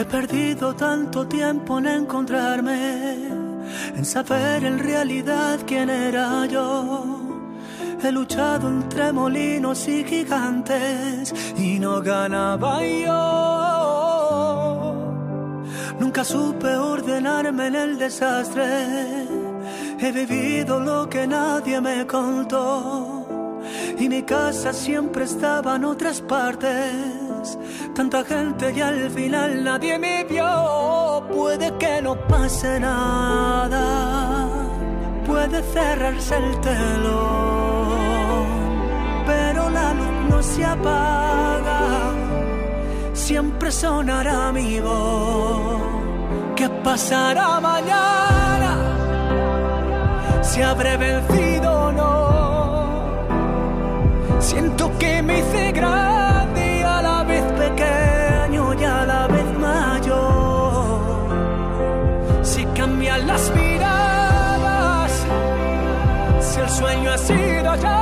He perdido tanto tiempo en encontrarme, en saber en realidad quién era yo. He luchado entre molinos y gigantes y no ganaba yo. Nunca supe ordenarme en el desastre. He vivido lo que nadie me contó. Y mi casa siempre estaba en otras partes tanta gente y al final nadie me vio. Puede que no pase nada, puede cerrarse el telón, pero la luz no se apaga, siempre sonará mi voz. ¿Qué pasará mañana? Si habré vencido o no. Siento que me hice sueño ha sido ya,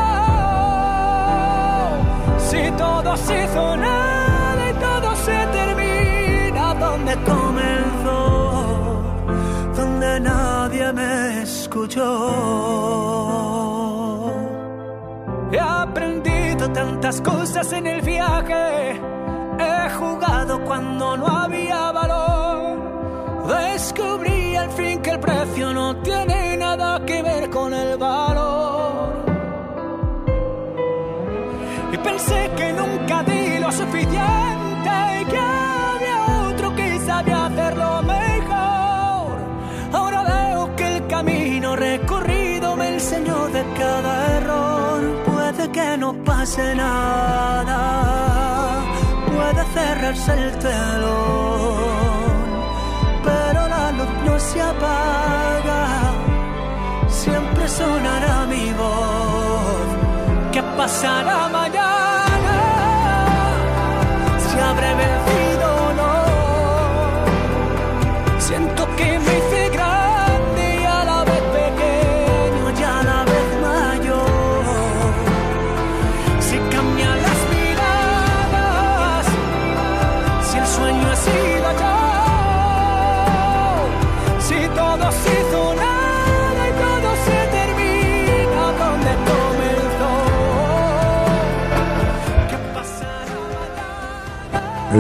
si todo se hizo nada y todo se termina donde comenzó, donde nadie me escuchó. He aprendido tantas cosas en el viaje He jugado cuando no había valor. Descubrí al fin que el precio no tiene nada que ver con el valor. Y pensé que nunca di lo suficiente y que había otro que sabía hacerlo mejor. Ahora veo que el camino recorrido me enseñó de cada error. Puede que no pase nada puede cerrarse el telón, se apaga, siempre sonará mi voz. ¿Qué pasará mañana?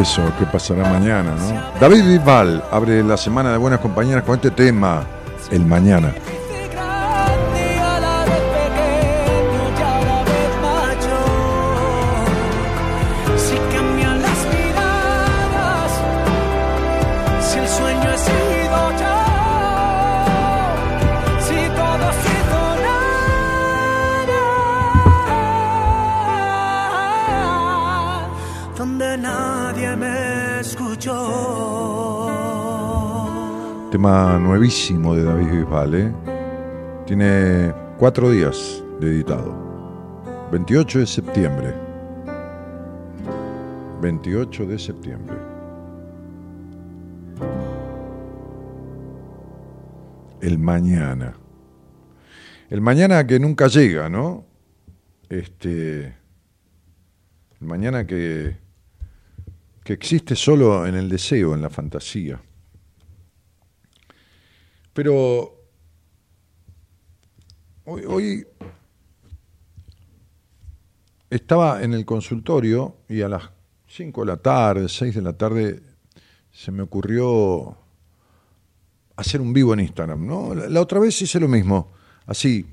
Eso, ¿qué pasará mañana, no? David Vival abre la semana de Buenas Compañeras con este tema, El Mañana. Nuevísimo de David Bisbal, ¿eh? Tiene cuatro días de editado. 28 de septiembre. 28 de septiembre. El mañana. El mañana que nunca llega, ¿no? Este. El mañana que, que existe solo en el deseo, en la fantasía. Pero hoy, estaba en el consultorio y a las 5 de la tarde, 6 de la tarde, se me ocurrió hacer un vivo en Instagram, ¿no? La, la otra vez hice lo mismo, así,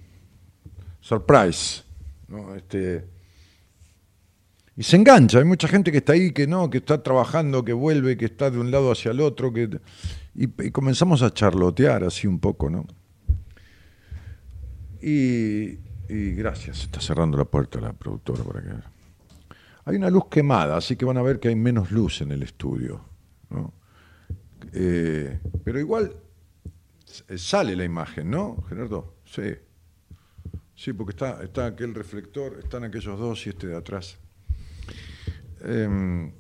surprise, ¿no? Este, y se engancha, hay mucha gente que está ahí, que no, que está trabajando, que vuelve, que está de un lado hacia el otro, que, y, comenzamos a charlotear así un poco, ¿no? Y, gracias, está cerrando la puerta la productora para que... Hay una luz quemada, así que van a ver que hay menos luz en el estudio, ¿no? Eh, pero igual s- sale la imagen, ¿no, Gerardo? Sí. Sí, porque está, está aquel reflector, están aquellos dos y este de atrás. Em,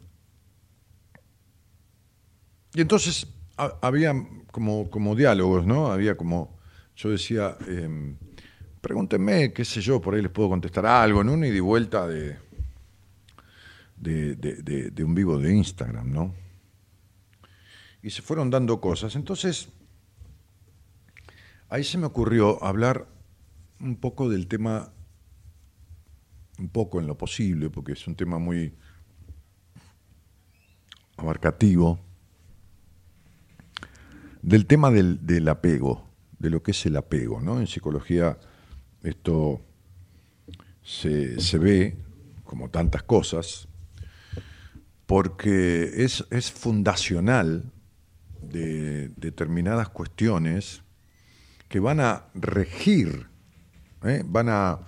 y entonces ha- había como, como diálogos, ¿no? Había como, yo decía, em, pregúntenme, qué sé yo, por ahí les puedo contestar algo, en una ida y vuelta de, de, de- de- de un vivo de Instagram, ¿no? Y se fueron dando cosas. Entonces, ahí se me ocurrió hablar un poco del tema, un poco en lo posible, porque es un tema muy abarcativo, del tema del, apego, de lo que es el apego. En psicología esto se, se ve, como tantas cosas, porque es, es fundacional de determinadas cuestiones que van a regir, ¿eh? van a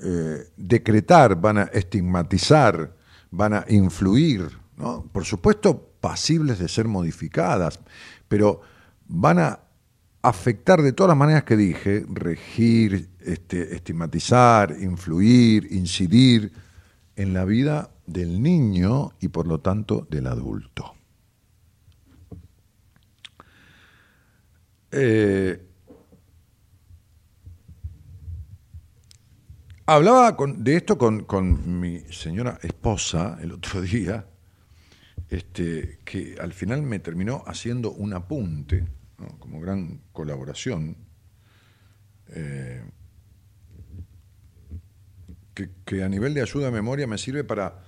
eh, decretar, van a estigmatizar, van a influir, ¿no? por supuesto pasibles de ser modificadas, pero van a afectar de todas las maneras que dije, regir, este, estigmatizar, influir, incidir en la vida del niño y por lo tanto del adulto. Eh, hablaba de esto con mi señora esposa el otro día, este, que al final me terminó haciendo un apunte, como gran colaboración, eh, que, a nivel de ayuda de memoria me sirve para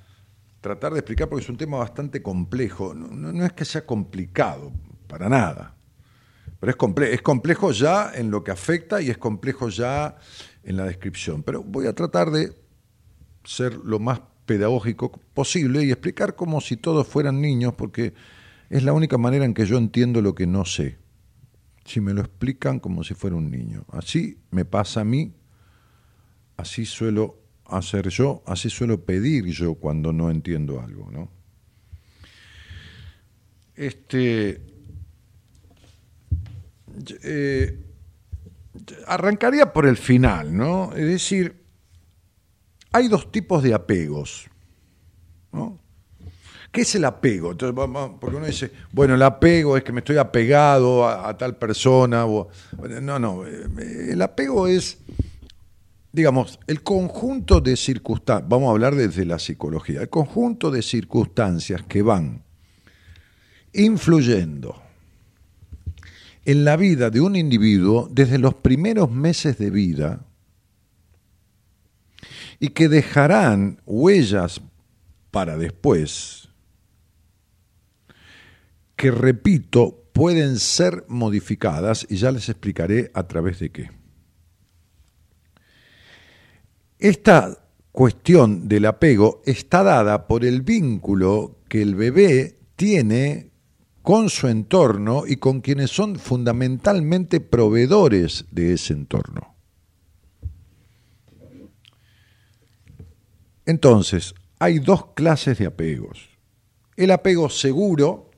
tratar de explicar, porque es un tema bastante complejo. No, es que sea complicado, para nada. Pero es complejo ya en lo que afecta y es complejo ya en la descripción. Pero voy a tratar de ser lo más pedagógico posible y explicar como si todos fueran niños, porque es la única manera en que yo entiendo lo que no sé. Si me lo explican como si fuera un niño. Así me pasa a mí, así suelo hacer yo, así suelo pedir yo cuando no entiendo algo, ¿no? Este eh, arrancaría por el final, ¿no? Es decir, hay dos tipos de apegos, ¿no? ¿Qué es el apego? Entonces, porque uno dice, bueno, el apego es que me estoy apegado a, a tal persona. o- no, no, eh, el apego es, digamos, el conjunto de circunstancias, vamos a hablar desde la psicología, el conjunto de circunstancias que van influyendo en la vida de un individuo desde los primeros meses de vida y que dejarán huellas para después, que repito, pueden ser modificadas y ya les explicaré a través de qué. Esta cuestión del apego está dada por el vínculo que el bebé tiene con su entorno y con quienes son fundamentalmente proveedores de ese entorno. Entonces, hay dos clases de apegos. El apego seguro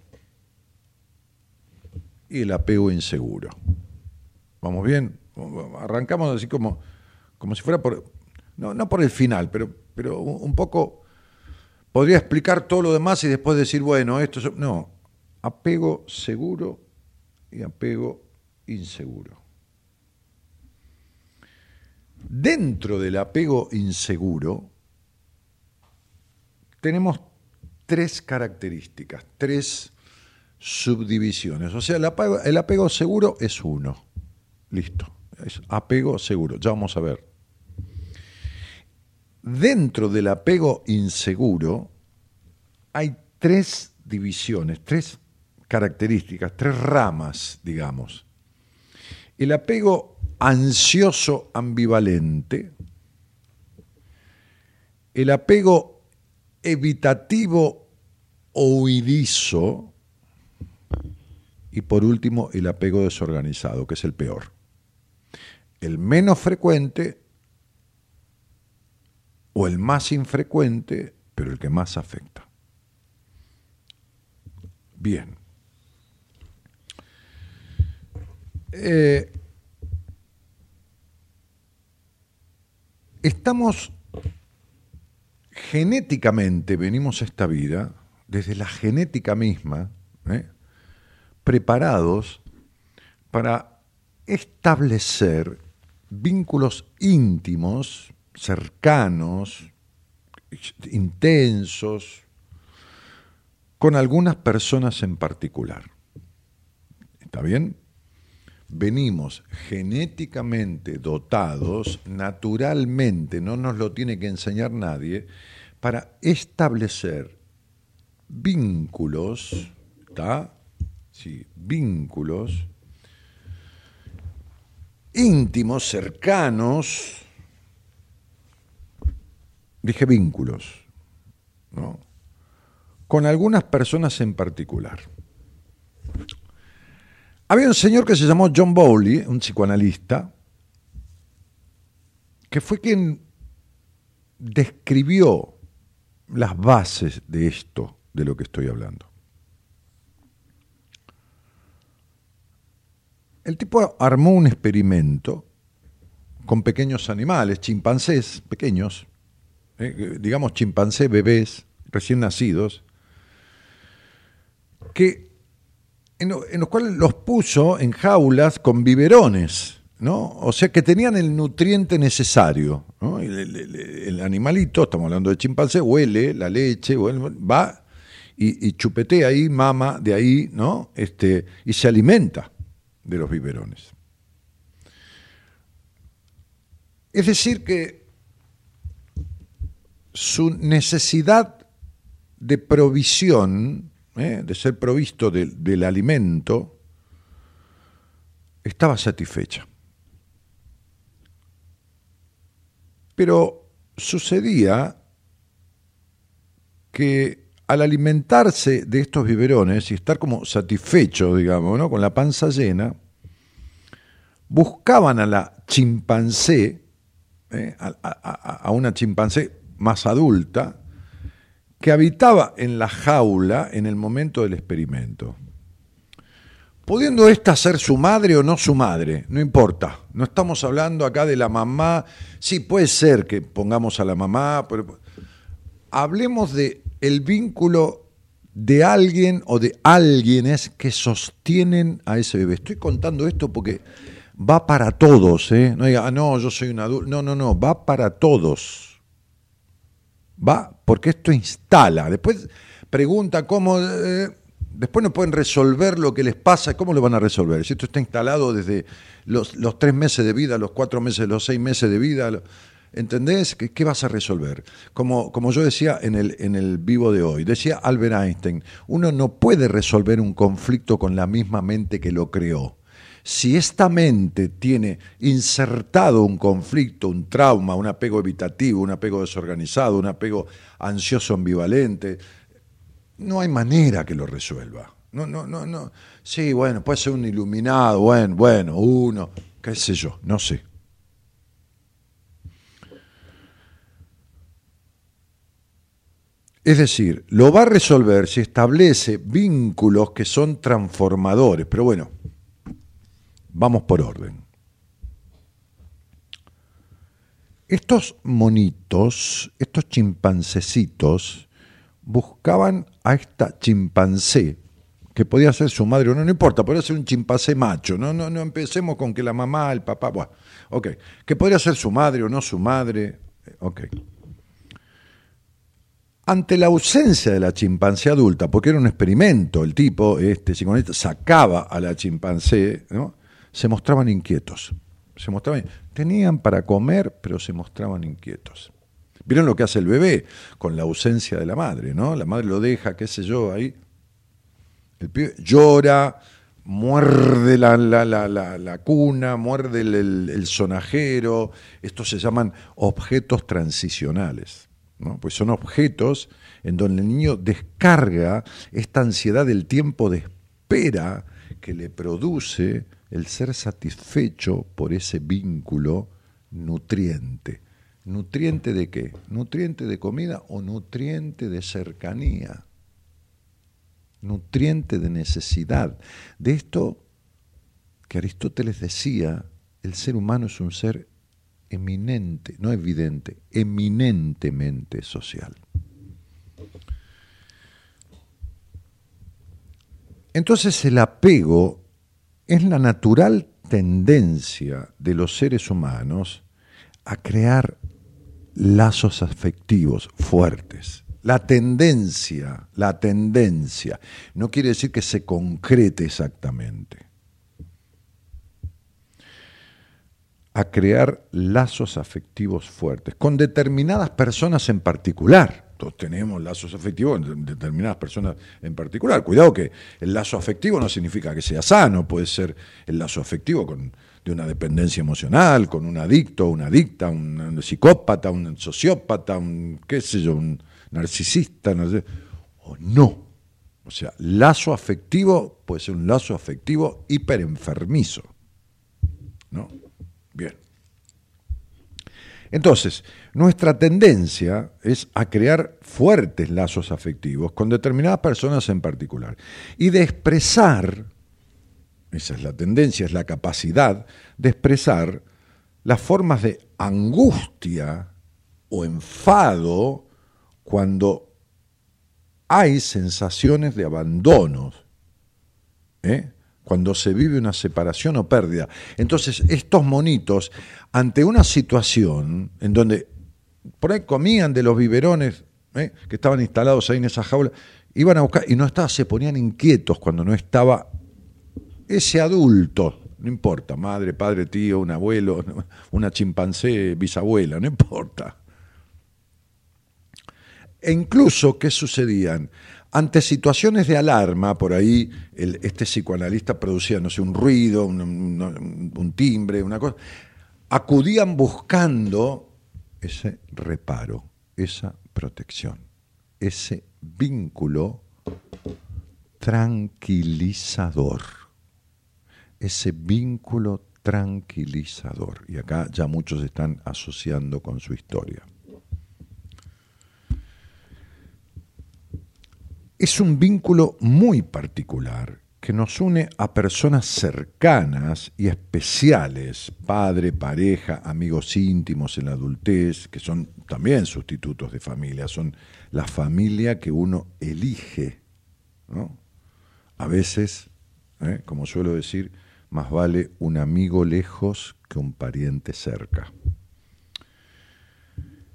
y el apego inseguro. ¿Vamos bien? Arrancamos así como, como si fuera por, no, no por el final, pero, pero un poco, podría explicar todo lo demás y después decir, bueno, esto es... No, apego seguro y apego inseguro. Dentro del apego inseguro tenemos tres características, tres subdivisiones. O sea, el apego, seguro es uno. Listo. Es apego seguro. Ya vamos a ver. Dentro del apego inseguro hay tres divisiones, tres características, tres ramas, digamos. El apego ansioso ambivalente, el apego evitativo o huidizo y por último el apego desorganizado, que es el peor. El menos frecuente o el más infrecuente, pero el que más afecta. Bien. Eh, estamos genéticamente, venimos a esta vida, desde la genética misma, ¿eh? preparados para establecer vínculos íntimos, cercanos, intensos, con algunas personas en particular. ¿Está bien? Venimos genéticamente dotados, naturalmente, no nos lo tiene que enseñar nadie, para establecer vínculos, ¿está? Sí, vínculos íntimos, cercanos, dije vínculos, ¿no? con algunas personas en particular. Había un señor que se llamó John Bowley, un psicoanalista, que fue quien describió las bases de esto, de lo que estoy hablando. El tipo armó un experimento con pequeños animales, chimpancés pequeños, eh, digamos chimpancés bebés recién nacidos, que en, los cuales los puso en jaulas con biberones, ¿no? O sea que tenían el nutriente necesario. El, animalito, estamos hablando de chimpancé, huele la leche, va y, chupetea ahí, mama de ahí, ¿no? Este, y se alimenta de los biberones. Es decir, que su necesidad de provisión ¿eh? de ser provisto del alimento, estaba satisfecha. Pero sucedía que al alimentarse de estos biberones y estar como satisfecho, digamos, ¿no? con la panza llena, buscaban a la chimpancé, ¿eh? a una chimpancé más adulta, que habitaba en la jaula en el momento del experimento. Pudiendo ésta ser su madre o no su madre, no importa. No estamos hablando acá de la mamá. Sí, puede ser que pongamos a la mamá, pero hablemos de el vínculo de alguien o de alguienes que sostienen a ese bebé. Estoy contando esto porque va para todos, ¿eh? No diga, ah, no, yo soy un adulto. No, no, no, va para todos va porque esto instala. Después pregunta cómo, eh, después no pueden resolver lo que les pasa, ¿cómo lo van a resolver? Si esto está instalado desde los, tres meses de vida, los cuatro meses, los seis meses de vida, ¿entendés? ¿Qué, vas a resolver? Como, como yo decía en el, en el vivo de hoy, decía Albert Einstein, uno no puede resolver un conflicto con la misma mente que lo creó si esta mente tiene insertado un conflicto, un trauma, un apego evitativo, un apego desorganizado, un apego ansioso ambivalente, no hay manera que lo resuelva. No, no, no, no. Sí, bueno, puede ser un iluminado, bueno, bueno, uno, qué sé yo, no sé. Es decir, lo va a resolver si establece vínculos que son transformadores. Pero bueno, Vamos por orden. Estos monitos, estos chimpancecitos, buscaban a esta chimpancé, que podía ser su madre o no, no importa, podría ser un chimpancé macho, no, no, no empecemos con que la mamá, el papá, bueno, ok, que podría ser su madre o no su madre, ok. Ante la ausencia de la chimpancé adulta, porque era un experimento, el tipo, este sacaba a la chimpancé, ¿no? Se mostraban inquietos. Se mostraban, tenían para comer, pero se mostraban inquietos. ¿Vieron lo que hace el bebé con la ausencia de la madre, no? La madre lo deja, qué sé yo, ahí. El pibe llora, muerde la, la, la, la cuna, muerde el, el, sonajero. Estos se llaman objetos transicionales. ¿no? Pues son objetos en donde el niño descarga esta ansiedad del tiempo de espera que le produce el ser satisfecho por ese vínculo nutriente. ¿Nutriente de qué? ¿Nutriente de comida o nutriente de cercanía? Nutriente de necesidad. De esto que Aristóteles decía, el ser humano es un ser eminente, no evidente, eminentemente social. Entonces el apego es la natural tendencia de los seres humanos a crear lazos afectivos fuertes. La tendencia, la tendencia, no quiere decir que se concrete exactamente. A crear lazos afectivos fuertes, con determinadas personas en particular tenemos lazos afectivos en determinadas personas en particular. Cuidado que el lazo afectivo no significa que sea sano, puede ser el lazo afectivo con, de una dependencia emocional, con un adicto, una adicta, un, psicópata, un sociópata, un qué sé yo, un narcisista, no sé, o no. O sea, lazo afectivo puede ser un lazo afectivo hiperenfermizo. ¿No? Bien. Entonces, nuestra tendencia es a crear fuertes lazos afectivos con determinadas personas en particular y de expresar, esa es la tendencia, es la capacidad de expresar las formas de angustia o enfado cuando hay sensaciones de abandono. ¿eh? Cuando se vive una separación o pérdida. Entonces, estos monitos, ante una situación en donde por ahí comían de los biberones ¿eh? que estaban instalados ahí en esa jaula, iban a buscar y no estaba, se ponían inquietos cuando no estaba ese adulto, no importa, madre, padre, tío, un abuelo, una chimpancé, bisabuela, no importa. E incluso, ¿qué sucedían? Ante situaciones de alarma, por ahí este psicoanalista producía, no sé, un ruido, un, timbre, una cosa, acudían buscando ese reparo, esa protección, ese vínculo tranquilizador, ese vínculo tranquilizador. Y acá ya muchos están asociando con su historia. Es un vínculo muy particular que nos une a personas cercanas y especiales, padre, pareja, amigos íntimos en la adultez, que son también sustitutos de familia, son la familia que uno elige. A veces, ¿eh? como suelo decir, más vale un amigo lejos que un pariente cerca.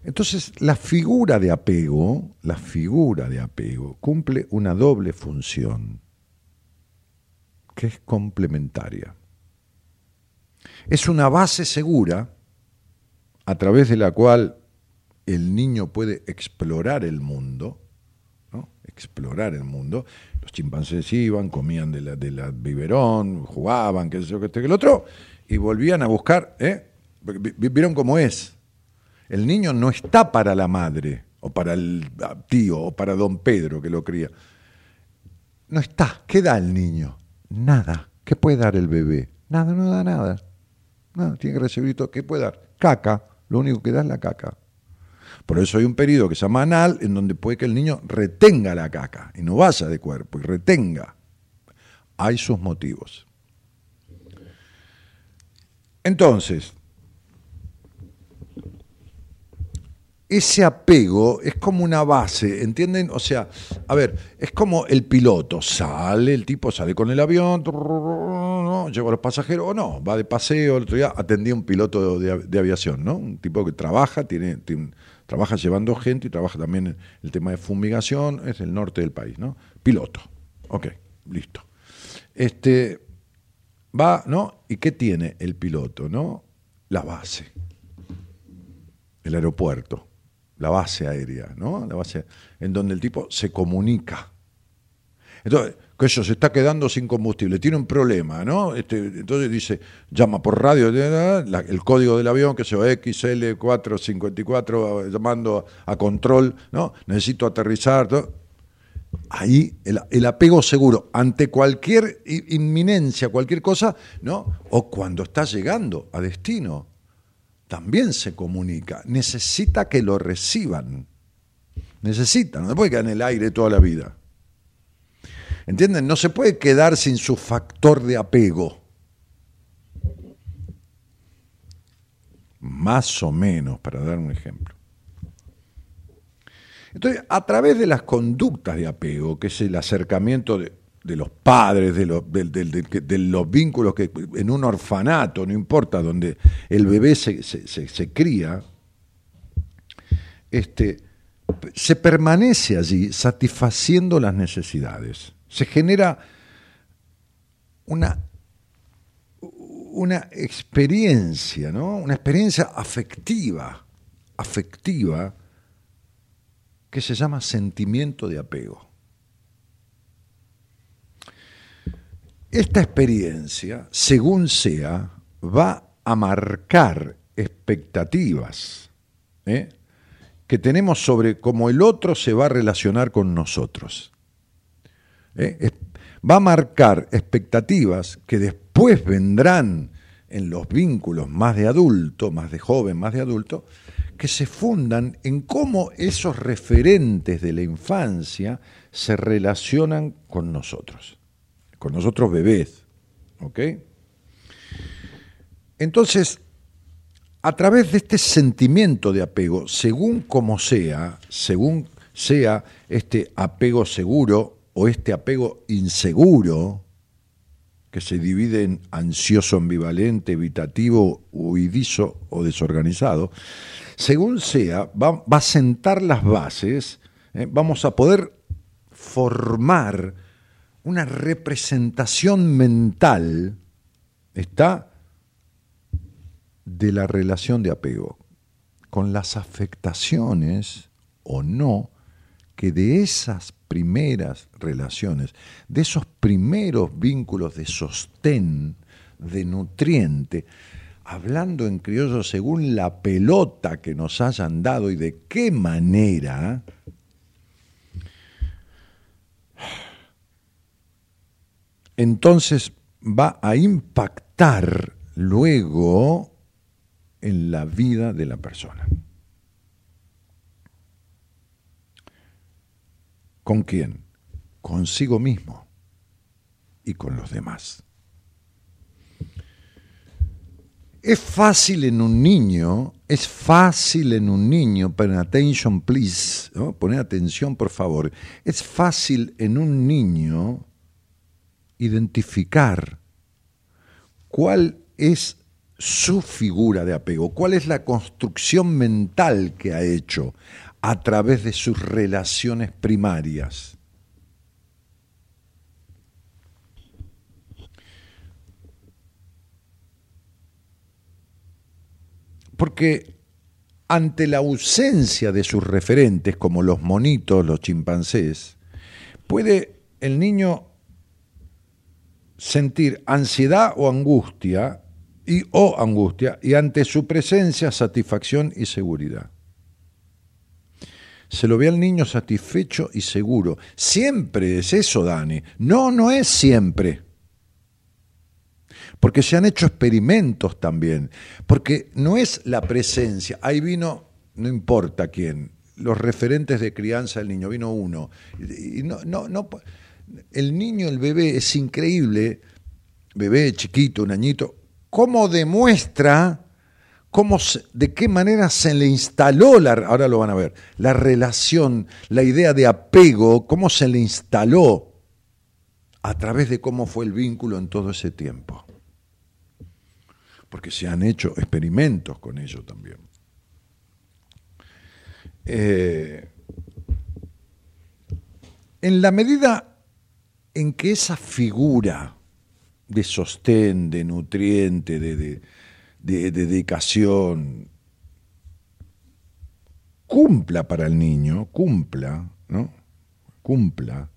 Entonces, la figura de apego, la figura de apego cumple una doble función que es complementaria. Es una base segura a través de la cual el niño puede explorar el mundo, ¿no? explorar el mundo. Los chimpancés iban, comían de la, de la biberón, jugaban, qué sé yo, qué este, que el otro, y volvían a buscar, ¿eh? vieron cómo es, el niño no está para la madre, o para el tío, o para don Pedro que lo cría. No está. ¿Qué da el niño? Nada. ¿Qué puede dar el bebé? Nada, no da nada. Nada, tiene que recibir todo. ¿Qué puede dar? Caca. Lo único que da es la caca. Por eso hay un periodo que se llama anal, en donde puede que el niño retenga la caca y no vaya de cuerpo, y retenga. Hay sus motivos. Entonces, ese apego es como una base, ¿entienden? O sea, a ver, es como el piloto, sale, el tipo sale con el avión, lleva a los pasajeros, o no, va de paseo, el otro día atendía un piloto de, aviación, ¿no? Un tipo que trabaja, tiene, trabaja llevando gente y trabaja también en el tema de fumigación, es el norte del país, ¿no? Piloto, ok, listo. Este, va, ¿no? ¿Y qué tiene el piloto, no? La base, el aeropuerto la base aérea, ¿no? La base en donde el tipo se comunica. Entonces, que eso se está quedando sin combustible, tiene un problema, ¿no? Este, entonces dice, llama por radio, el código del avión, que sea XL454, llamando a control, ¿no? Necesito aterrizar. Ahí el, el, apego seguro ante cualquier inminencia, cualquier cosa, ¿no? O cuando está llegando a destino, también se comunica. Necesita que lo reciban. Necesita, no se puede quedar en el aire toda la vida. ¿Entienden? No se puede quedar sin su factor de apego. Más o menos, para dar un ejemplo. Entonces, a través de las conductas de apego, que es el acercamiento de, los padres, de, de, los vínculos que en un orfanato, no importa, donde el bebé se, se cría, este, se permanece allí satisfaciendo las necesidades se genera una, una experiencia, ¿no? Una experiencia afectiva, afectiva, que se llama sentimiento de apego. Esta experiencia, según sea, va a marcar expectativas ¿eh? que tenemos sobre cómo el otro se va a relacionar con nosotros. ¿eh? va a marcar expectativas que después vendrán en los vínculos más de adulto, más de joven, más de adulto, que se fundan en cómo esos referentes de la infancia se relacionan con nosotros, con nosotros bebés. ¿Ok? Entonces, a través de este sentimiento de apego, según como sea, según sea este apego seguro o este apego inseguro, que se divide en ansioso ambivalente, evitativo, huidizo o desorganizado, según sea, va, a sentar las bases, ¿eh? vamos a poder formar una representación mental, ¿está? de la relación de apego, con las afectaciones o no que de esas primeras relaciones, de esos primeros vínculos de sostén, de nutriente, hablando en criollo según la pelota que nos hayan dado y de qué manera, entonces va a impactar luego en la vida de la persona. ¿Con quién? Consigo mismo y con los demás. Es fácil en un niño, es fácil en un niño, poner attention please, poner atención por favor, es fácil en un niño identificar cuál es su figura de apego, cuál es la construcción mental que ha hecho a través de sus relaciones primarias. Porque ante la ausencia de sus referentes, como los monitos, los chimpancés, puede el niño sentir ansiedad o angustia y o angustia y ante su presencia satisfacción y seguridad se lo ve al niño satisfecho y seguro. Siempre es eso, Dani. No, no es siempre. Porque se han hecho experimentos también. Porque no es la presencia. Ahí vino, no importa quién, los referentes de crianza del niño. Vino uno. Y no, no, no, el niño, el bebé, es increíble. Bebé chiquito, un añito. ¿Cómo demuestra cómo de qué manera se le instaló, la, ahora lo van a ver, la relación, la idea de apego, cómo se le instaló a través de cómo fue el vínculo en todo ese tiempo. Porque se han hecho experimentos con ello también. Eh, en la medida en que esa figura de sostén, de nutriente, de, dedicación, cumpla para el niño, cumpla, ¿no? Cumpla.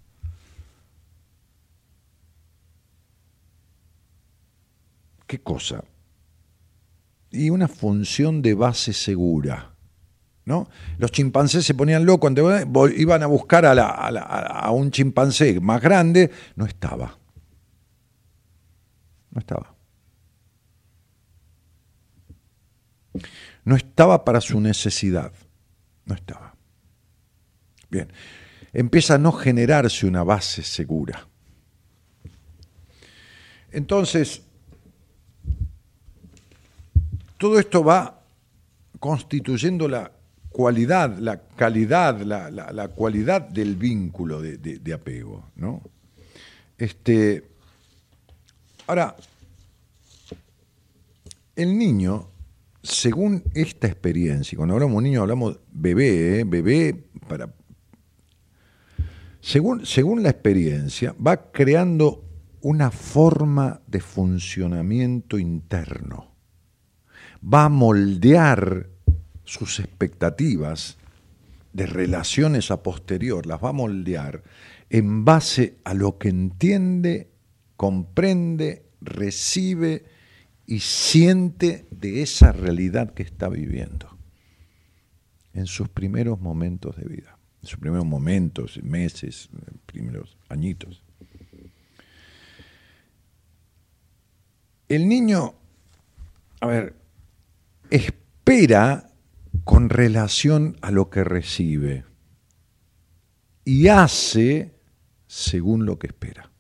¿Qué cosa? Y una función de base segura. ¿No? Los chimpancés se ponían locos, iban a buscar a, a un chimpancé más grande, no estaba. No estaba. No estaba para su necesidad. No estaba. Bien. Empieza a no generarse una base segura. Entonces, todo esto va constituyendo la cualidad, la calidad, la, cualidad del vínculo de, apego. ¿no? Este, ahora, el niño, según esta experiencia, cuando hablamos de niño hablamos bebé, ¿eh? bebé para... Según, según la experiencia, va creando una forma de funcionamiento interno. Va a moldear sus expectativas de relaciones a posterior, las va a moldear en base a lo que entiende, comprende, recibe y siente de esa realidad que está viviendo en sus primeros momentos de vida, en sus primeros momentos, meses, primeros añitos. el niño, a ver, espera con relación a lo que recibe y hace según lo que espera.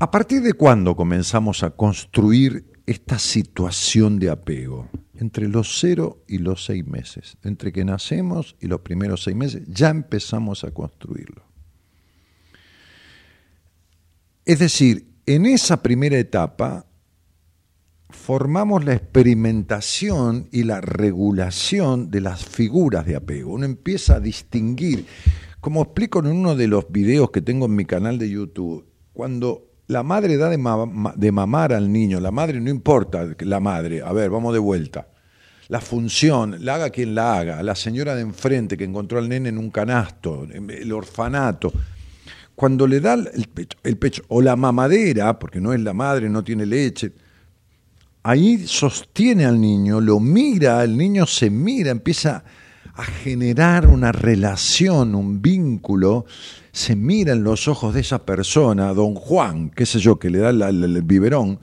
¿A partir de cuándo comenzamos a construir esta situación de apego? Entre los cero y los seis meses. Entre que nacemos y los primeros seis meses ya empezamos a construirlo. Es decir, en esa primera etapa formamos la experimentación y la regulación de las figuras de apego. Uno empieza a distinguir, como explico en uno de los videos que tengo en mi canal de YouTube, cuando la madre da de, mamar al niño, la madre no importa la madre, a ver, vamos de vuelta. La función, la haga quien la haga, la señora de enfrente que encontró al nene en un canasto, el orfanato, cuando le da el pecho, el pecho, o la mamadera, porque no es la madre, no tiene leche, ahí sostiene al niño, lo mira, el niño se mira, empieza a generar una relación, un vínculo, se mira en los ojos de esa persona, don Juan, qué sé yo, que le da el biberón,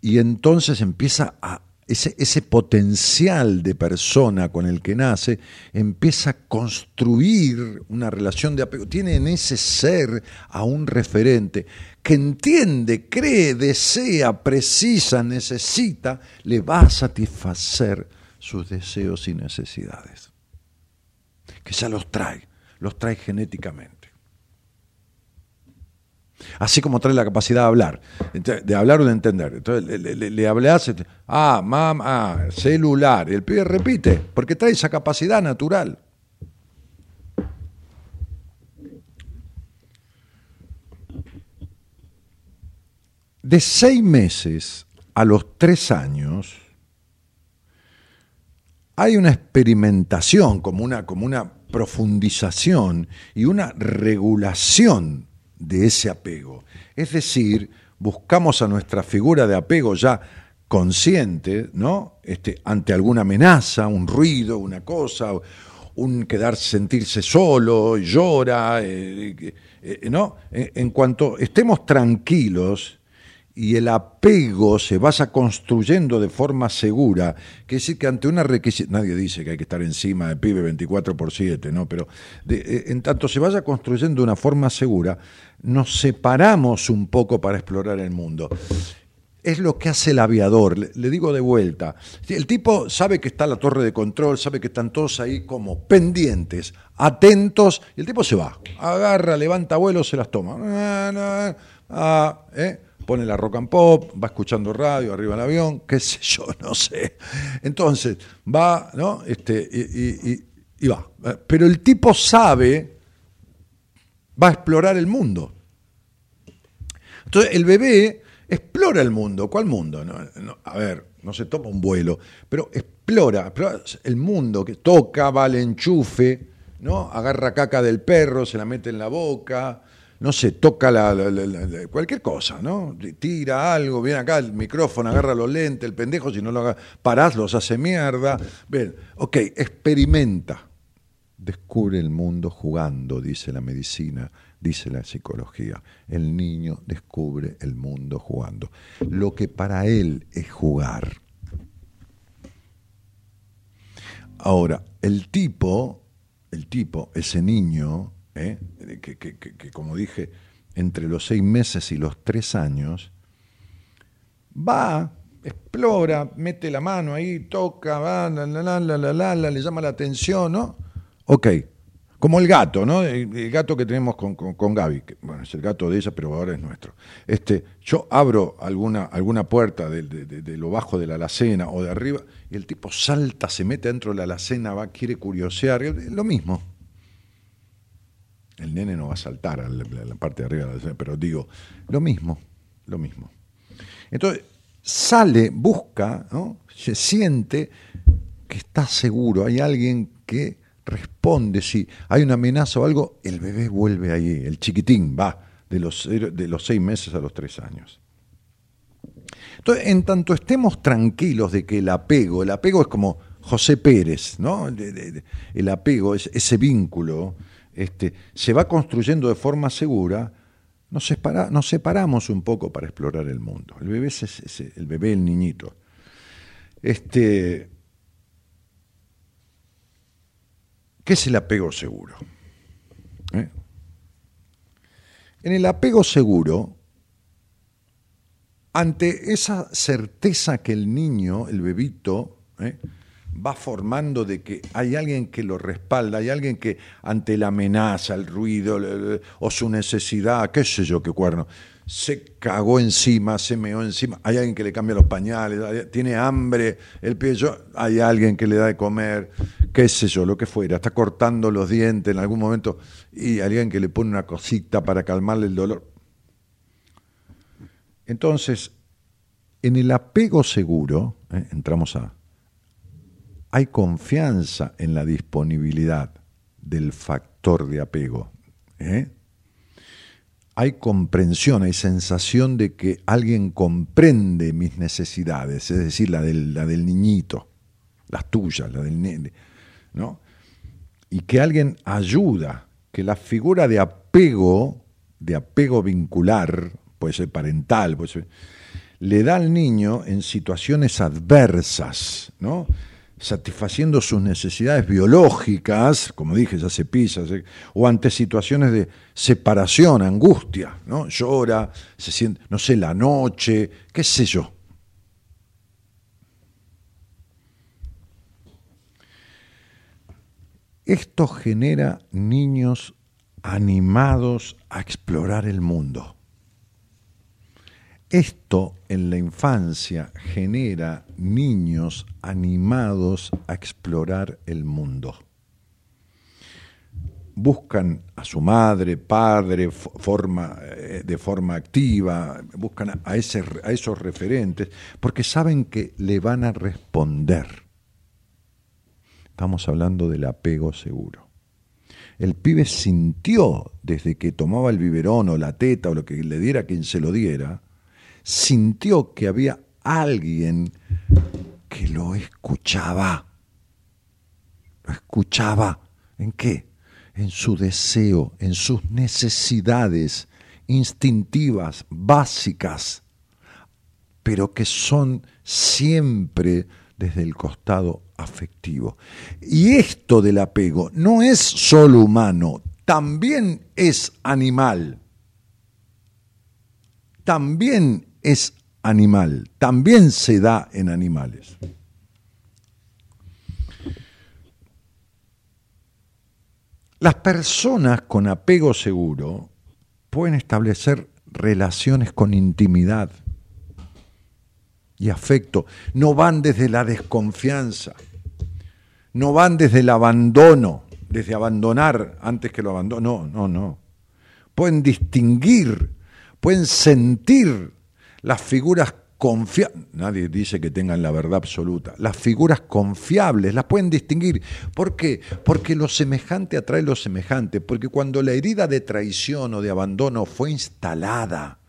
y entonces empieza a ese, potencial de persona con el que nace empieza a construir una relación de apego. Tiene en ese ser a un referente que entiende, cree, desea, precisa, necesita, le va a satisfacer sus deseos y necesidades. Que ya los trae, los trae genéticamente. Así como trae la capacidad de hablar, de hablar o de entender. Entonces le, le, hablas, ah, mamá, ah, celular. Y el pibe repite, porque trae esa capacidad natural. De seis meses a los tres años, hay una experimentación, como una, como una profundización y una regulación de ese apego. Es decir, buscamos a nuestra figura de apego ya consciente, ¿no? Este, ante alguna amenaza, un ruido, una cosa, un quedar sentirse solo, llora, eh, eh, ¿no? en cuanto estemos tranquilos y el apego se vaya construyendo de forma segura, que decir que ante una requisita, nadie dice que hay que estar encima del pibe 24 por 7, ¿no? pero eh, en tanto se vaya construyendo de una forma segura, nos separamos un poco para explorar el mundo. Es lo que hace el aviador, le, digo de vuelta. El tipo sabe que está la torre de control, sabe que están todos ahí como pendientes, atentos, y el tipo se va, agarra, levanta vuelo, se las toma. Ah, ah, ¿eh? Pone la rock and pop, va escuchando radio arriba del avión, qué sé yo, no sé. Entonces, va, ¿no? Este, y, va. Pero el tipo sabe, va a explorar el mundo. Entonces, el bebé explora el mundo. ¿Cuál mundo? a ver, no se toma un vuelo, pero explora, explora el mundo, que toca, va al enchufe, ¿no? Agarra caca del perro, se la mete en la boca, no sé, toca la, cualquier cosa, ¿no? Tira algo, viene acá el micrófono, agarra los lentes, el pendejo, si no lo haga, parás, los hace mierda. Ven, ok, experimenta. Descubre el mundo jugando, dice la medicina, dice la psicología. El niño descubre el mundo jugando. Lo que para él es jugar. Ahora, el tipo, el tipo, ese niño, ¿eh? que, como dije, entre los seis meses y los tres años, va, explora, mete la mano ahí, toca, va, la, la, la, le llama la atención, ¿no? Ok, como el gato, ¿no? El, gato que tenemos con, con, Gaby, que, bueno, es el gato de ella, pero ahora es nuestro. Este, yo abro alguna, alguna puerta de, de, lo bajo de la alacena o de arriba, y el tipo salta, se mete dentro de la alacena, va, quiere curiosear, lo mismo. El nene no va a saltar a la, parte de arriba, pero digo, lo mismo, lo mismo. Entonces, sale, busca, se siente que está seguro, hay alguien que responde, si hay una amenaza o algo, el bebé vuelve ahí, el chiquitín va de los, de los seis meses a los tres años. Entonces, en tanto estemos tranquilos de que el apego, el apego es como José Pérez, ¿no? el apego, es ese vínculo este, se va construyendo de forma segura, nos, separamos un poco para explorar el mundo. El bebé es el bebé, el niñito. Este, ¿Qué es el apego seguro? ¿Eh? En el apego seguro, ante esa certeza que el niño, el bebito, ¿eh? Va formando de que hay alguien que lo respalda, hay alguien que ante la amenaza, el ruido o su necesidad, qué sé yo qué cuerno, se cagó encima, se meó encima, hay alguien que le cambia los pañales, tiene hambre, el pie, hay alguien que le da de comer, qué sé yo, lo que fuera, está cortando los dientes en algún momento y alguien que le pone una cosita para calmarle el dolor. Entonces, en el apego seguro, ¿eh? entramos a hay confianza en la disponibilidad del factor de apego. ¿eh? Hay comprensión, hay sensación de que alguien comprende mis necesidades, es decir, la del, niñito, las tuyas, la del nene, ¿no? Y que alguien ayuda, que la figura de apego, de apego vincular, puede ser parental, puede ser, le da al niño en situaciones adversas, ¿no? Satisfaciendo sus necesidades biológicas, como dije, ya se pisa, o ante situaciones de separación, angustia, ¿no? Llora, se siente, no sé, la noche, qué sé yo. Esto genera niños animados a explorar el mundo. Esto en la infancia genera niños animados a explorar el mundo. Buscan a su madre, padre, forma, eh, de forma activa, buscan a, a esos referentes, porque saben que le van a responder. Estamos hablando del apego seguro. El pibe sintió desde que tomaba el biberón o la teta o lo que le diera quien se lo diera, sintió que había alguien que lo escuchaba. Lo escuchaba. ¿En qué? En su deseo, en sus necesidades instintivas, básicas, pero que son siempre desde el costado afectivo. Y esto del apego no es solo humano, también es animal. También es animal, también se da en animales. Las personas con apego seguro pueden establecer relaciones con intimidad y afecto. No van desde la desconfianza, no van desde el abandono, desde abandonar antes que lo abandono. No, no, no. Pueden distinguir, pueden sentir las figuras confiables, nadie dice que tengan la verdad absoluta, las figuras confiables, las pueden distinguir. ¿Por qué? Porque lo semejante atrae lo semejante, porque cuando la herida de traición o de abandono fue instalada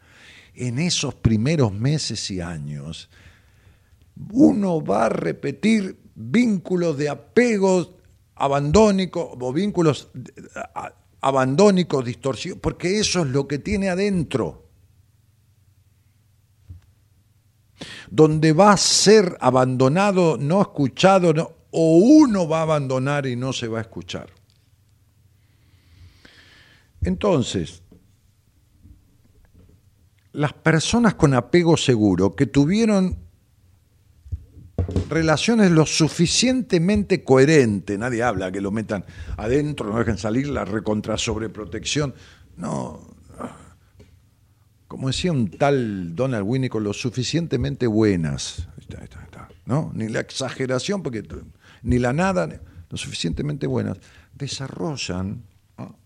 en esos primeros meses y años, uno va a repetir vínculos de apegos abandónicos o vínculos abandónicos, distorsionados, porque eso es lo que tiene adentro. Donde va a ser abandonado, no escuchado, o uno va a abandonar y no se va a escuchar. Entonces, las personas con apego seguro que tuvieron relaciones lo suficientemente coherentes, nadie habla que lo metan adentro, no dejen salir la recontra sobreprotección, no, como decía un tal Donald Winnicott, lo suficientemente buenas, ¿no? ni la exageración, porque ni la nada, lo suficientemente buenas, desarrollan,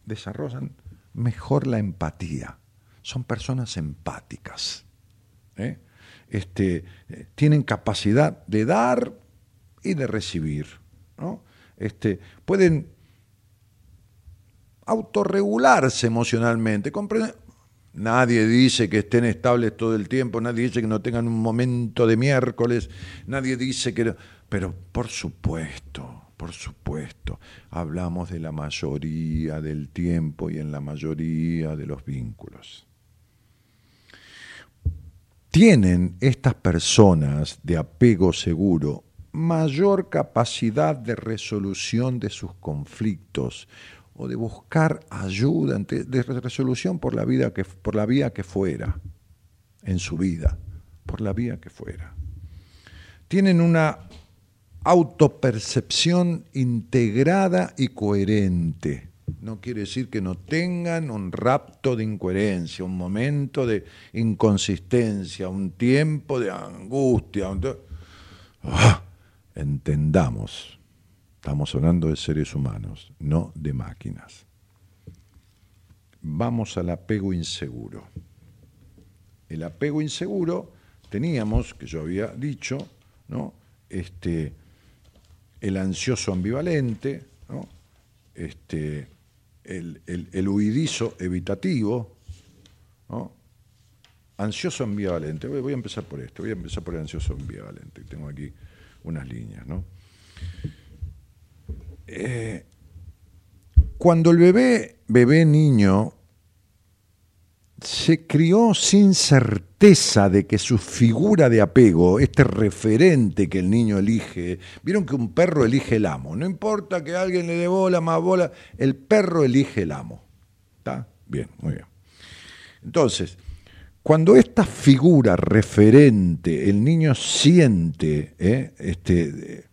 desarrollan mejor la empatía. Son personas empáticas. ¿eh? este, tienen capacidad de dar y de recibir. ¿no? Este, pueden autorregularse emocionalmente. Nadie dice que estén estables todo el tiempo, nadie dice que no tengan un momento de miércoles, nadie dice que... Pero por supuesto, por supuesto, hablamos de la mayoría del tiempo y en la mayoría de los vínculos. Tienen estas personas de apego seguro mayor capacidad de resolución de sus conflictos de buscar ayuda de resolución por la vida que por la vía que fuera en su vida, por la vía que fuera. Tienen una autopercepción integrada y coherente no quiere decir que no tengan un rapto de incoherencia, un momento de inconsistencia, un tiempo de angustia. ¡Ah! Entendamos, estamos hablando de seres humanos, no de máquinas. Vamos al apego inseguro. El apego inseguro teníamos, que yo había dicho, ¿no? este, el ansioso ambivalente, ¿no? este, el, huidizo evitativo, ansioso ambivalente. Voy, a empezar por esto, voy a empezar por el ansioso ambivalente. Tengo aquí unas líneas. ¿no? Eh, cuando el bebé, bebé niño, se crió sin certeza de que su figura de apego, este referente que el niño elige, vieron que un perro elige el amo, no importa que alguien le dé bola, más bola, el perro elige el amo. ¿Está? Bien, muy bien. Entonces, cuando esta figura referente el niño siente ¿eh? este,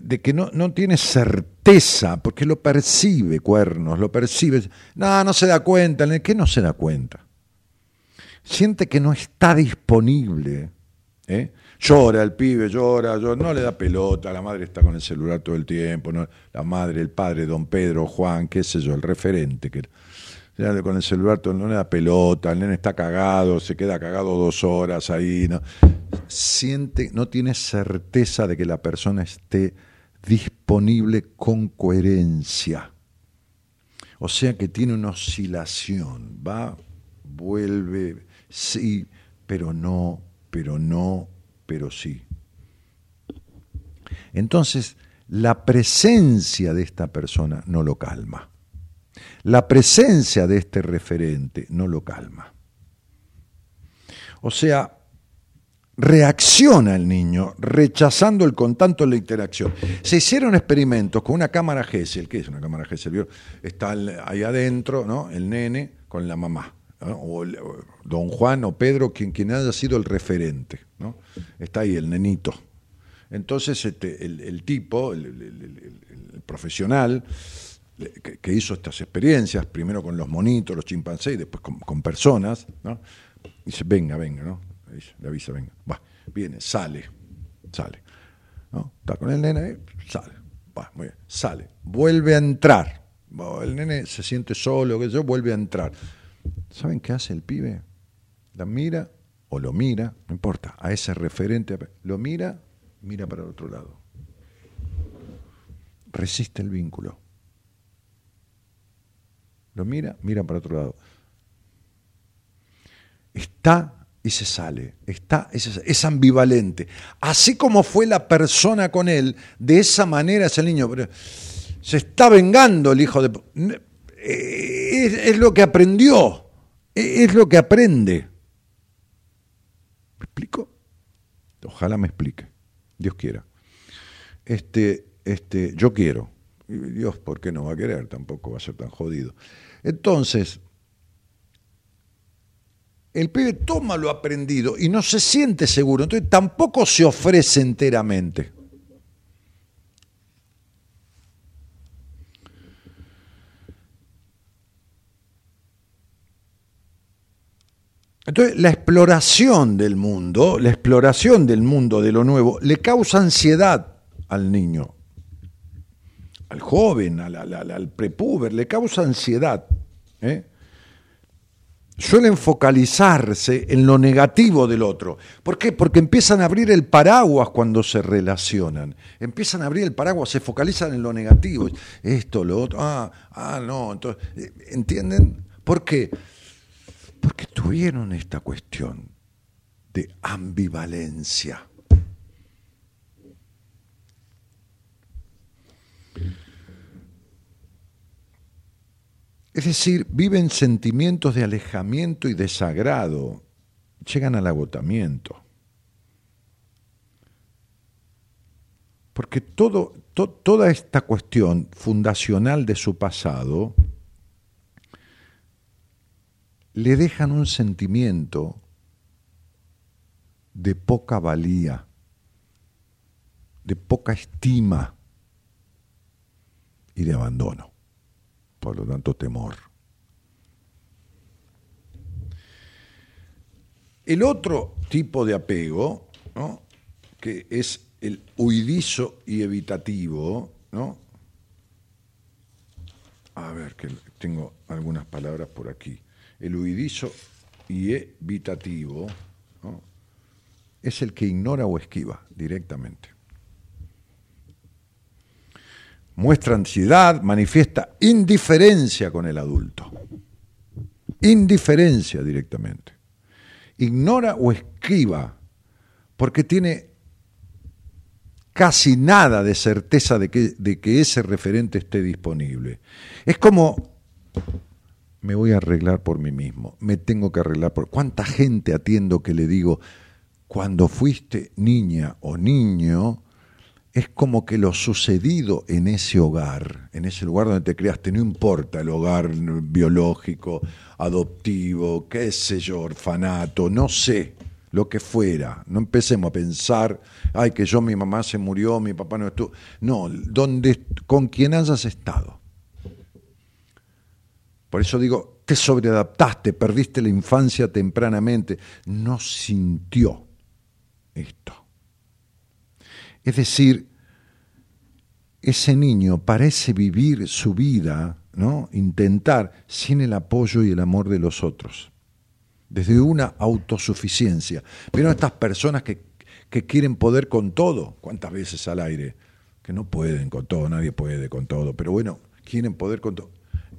de que no, no, tiene certeza, porque lo percibe, cuernos, lo percibe. No, no se da cuenta. ¿En qué no se da cuenta? Siente que no está disponible. ¿eh? Llora el pibe, llora, llora, no le da pelota, la madre está con el celular todo el tiempo, ¿no? la madre, el padre, don Pedro, Juan, qué sé yo, el referente, que con el celular todo, no le da pelota, el nene está cagado, se queda cagado dos horas ahí, ¿no? siente, no tiene certeza de que la persona esté disponible con coherencia. O sea que tiene una oscilación, va, vuelve, sí, pero no, pero no, pero sí. Entonces, la presencia de esta persona no lo calma. La presencia de este referente no lo calma. O sea, reacciona el niño rechazando el contacto la interacción. Se hicieron experimentos con una cámara Gesell. ¿Qué es una cámara Gesell? Está ahí adentro ¿no? el nene con la mamá. O don Juan o Pedro, quien, quien haya sido el referente. ¿no? Está ahí el nenito. Entonces este, el, tipo, el, profesional, que, hizo estas experiencias, primero con los monitos, los chimpancés, y después con, personas, ¿no? dice, venga, venga, ¿no? le avisa, venga, va, viene, sale, sale. Está con el nene, sale, va, muy bien, sale, vuelve a entrar. El nene se siente solo, que yo, vuelve a entrar. ¿Saben qué hace el pibe? La mira, o lo mira, no importa, a ese referente, lo mira, mira para el otro lado. Resiste el vínculo. Lo mira, mira para otro lado. Está y se sale. Está, es, ambivalente. Así como fue la persona con él, de esa manera es el niño. Se está vengando el hijo de... Eh, es, es lo que aprendió. Es lo que aprende. ¿Me explico? Ojalá me explique. Dios quiera. Este, este, yo quiero. Dios, ¿por qué no va a querer? Tampoco va a ser tan jodido. Entonces, el pibe toma lo aprendido y no se siente seguro, entonces tampoco se ofrece enteramente. Entonces, la exploración del mundo, la exploración del mundo de lo nuevo, le causa ansiedad al niño, al joven, al, al, le causa ansiedad. ¿eh? Suelen focalizarse en lo negativo del otro. ¿Por qué? Porque empiezan a abrir el paraguas cuando se relacionan. Empiezan a abrir el paraguas, se focalizan en lo negativo. Esto, lo otro. Ah, ah, no. Entonces, eh, ¿Entienden? ¿Por qué? Porque tuvieron esta cuestión de ambivalencia. Es decir, viven sentimientos de alejamiento y desagrado, llegan al agotamiento. Porque toda esta cuestión fundacional de su pasado le dejan un sentimiento de poca valía, de poca estima y de abandono por lo tanto temor. El otro tipo de apego, que es el huidizo y evitativo, ¿no? A ver, que tengo algunas palabras por aquí. El huidizo y evitativo es el que ignora o esquiva directamente. Muestra ansiedad, manifiesta indiferencia con el adulto. Indiferencia directamente. Ignora o esquiva porque tiene casi nada de certeza de que, de que ese referente esté disponible. Es como, me voy a arreglar por mí mismo, me tengo que arreglar por... ¿Cuánta gente atiendo que le digo, cuando fuiste niña o niño, es como que lo sucedido en ese hogar, en ese lugar donde te creaste, no importa el hogar biológico, adoptivo, qué sé yo, orfanato, no sé, lo que fuera. No empecemos a pensar, ay, que yo, mi mamá se murió, mi papá no estuvo. No, donde, con quien hayas estado. Por eso digo, te sobreadaptaste, perdiste la infancia tempranamente. No sintió esto. Es decir, ese niño parece vivir su vida, ¿no? Intentar sin el apoyo y el amor de los otros. Desde una autosuficiencia. Pero estas personas que, que quieren poder con todo, ¿cuántas veces al aire? Que no pueden con todo, nadie puede con todo, pero bueno, quieren poder con todo.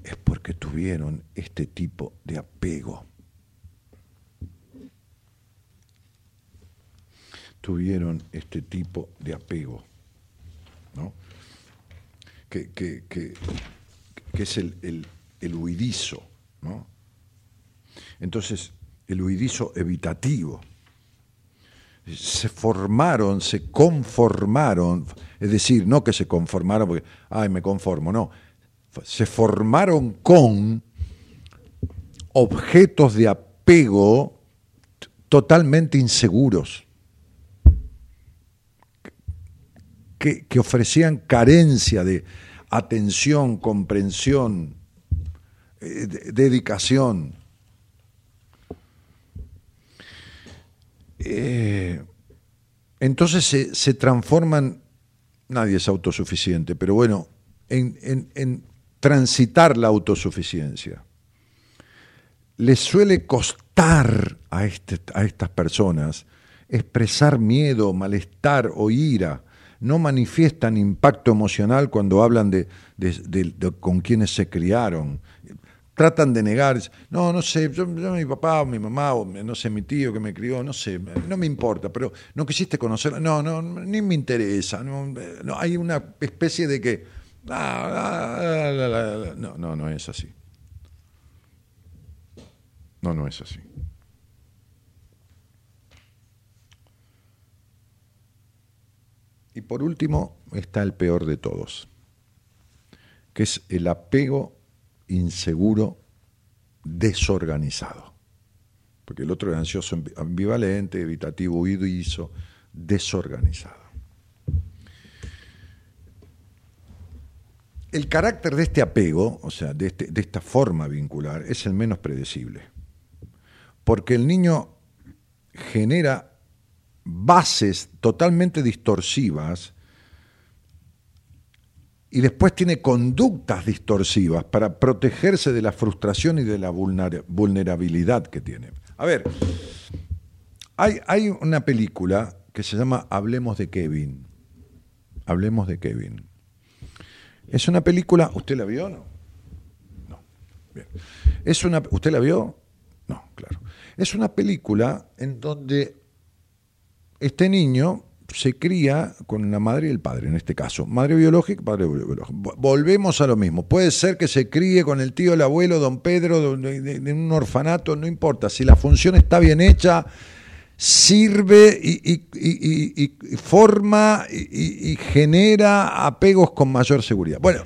Es porque tuvieron este tipo de apego. Tuvieron este tipo de apego, ¿no? que, es el, el, huidizo. ¿no? Entonces, el huidizo evitativo. Se formaron, se conformaron, es decir, no que se conformaron porque, ay, me conformo, no. Se formaron con objetos de apego totalmente inseguros. Que, ofrecían carencia de atención, comprensión, eh, dedicación. Eh, entonces se, transforman, nadie es autosuficiente, pero bueno, en transitar la autosuficiencia. Les suele costar a, este, a estas personas, expresar miedo, malestar o ira, no manifiestan impacto emocional cuando hablan de, con quienes se criaron. Tratan de negar, no, no sé, yo, mi papá o mi mamá o no sé, mi tío que me crió, no sé, no me importa, pero no quisiste conocerlo, no, no, ni me interesa, no, hay una especie de que, ah, ah, no, no, no es así. No, no es así. Y por último está el peor de todos, que es el apego inseguro desorganizado. Porque el otro es ansioso ambivalente, evitativo huidizo, desorganizado. El carácter de este apego, o sea, este, de esta forma vincular, es el menos predecible. Porque el niño genera bases totalmente distorsivas y después tiene conductas distorsivas para protegerse de la frustración y de la vulnerabilidad que tiene. A ver, hay, hay una película que se llama Hablemos de Kevin. Hablemos de Kevin. Es una película, ¿usted la vio o no? No. Bien. Es una, ¿Usted la vio? No, claro. Es una película en donde este niño se cría con la madre y el padre, en este caso. Madre biológica, padre biológico. Volvemos a lo mismo. Puede ser que se críe con el tío, el abuelo, don Pedro, en un orfanato, no importa. Si la función está bien hecha, sirve y, forma y, genera apegos con mayor seguridad. Bueno,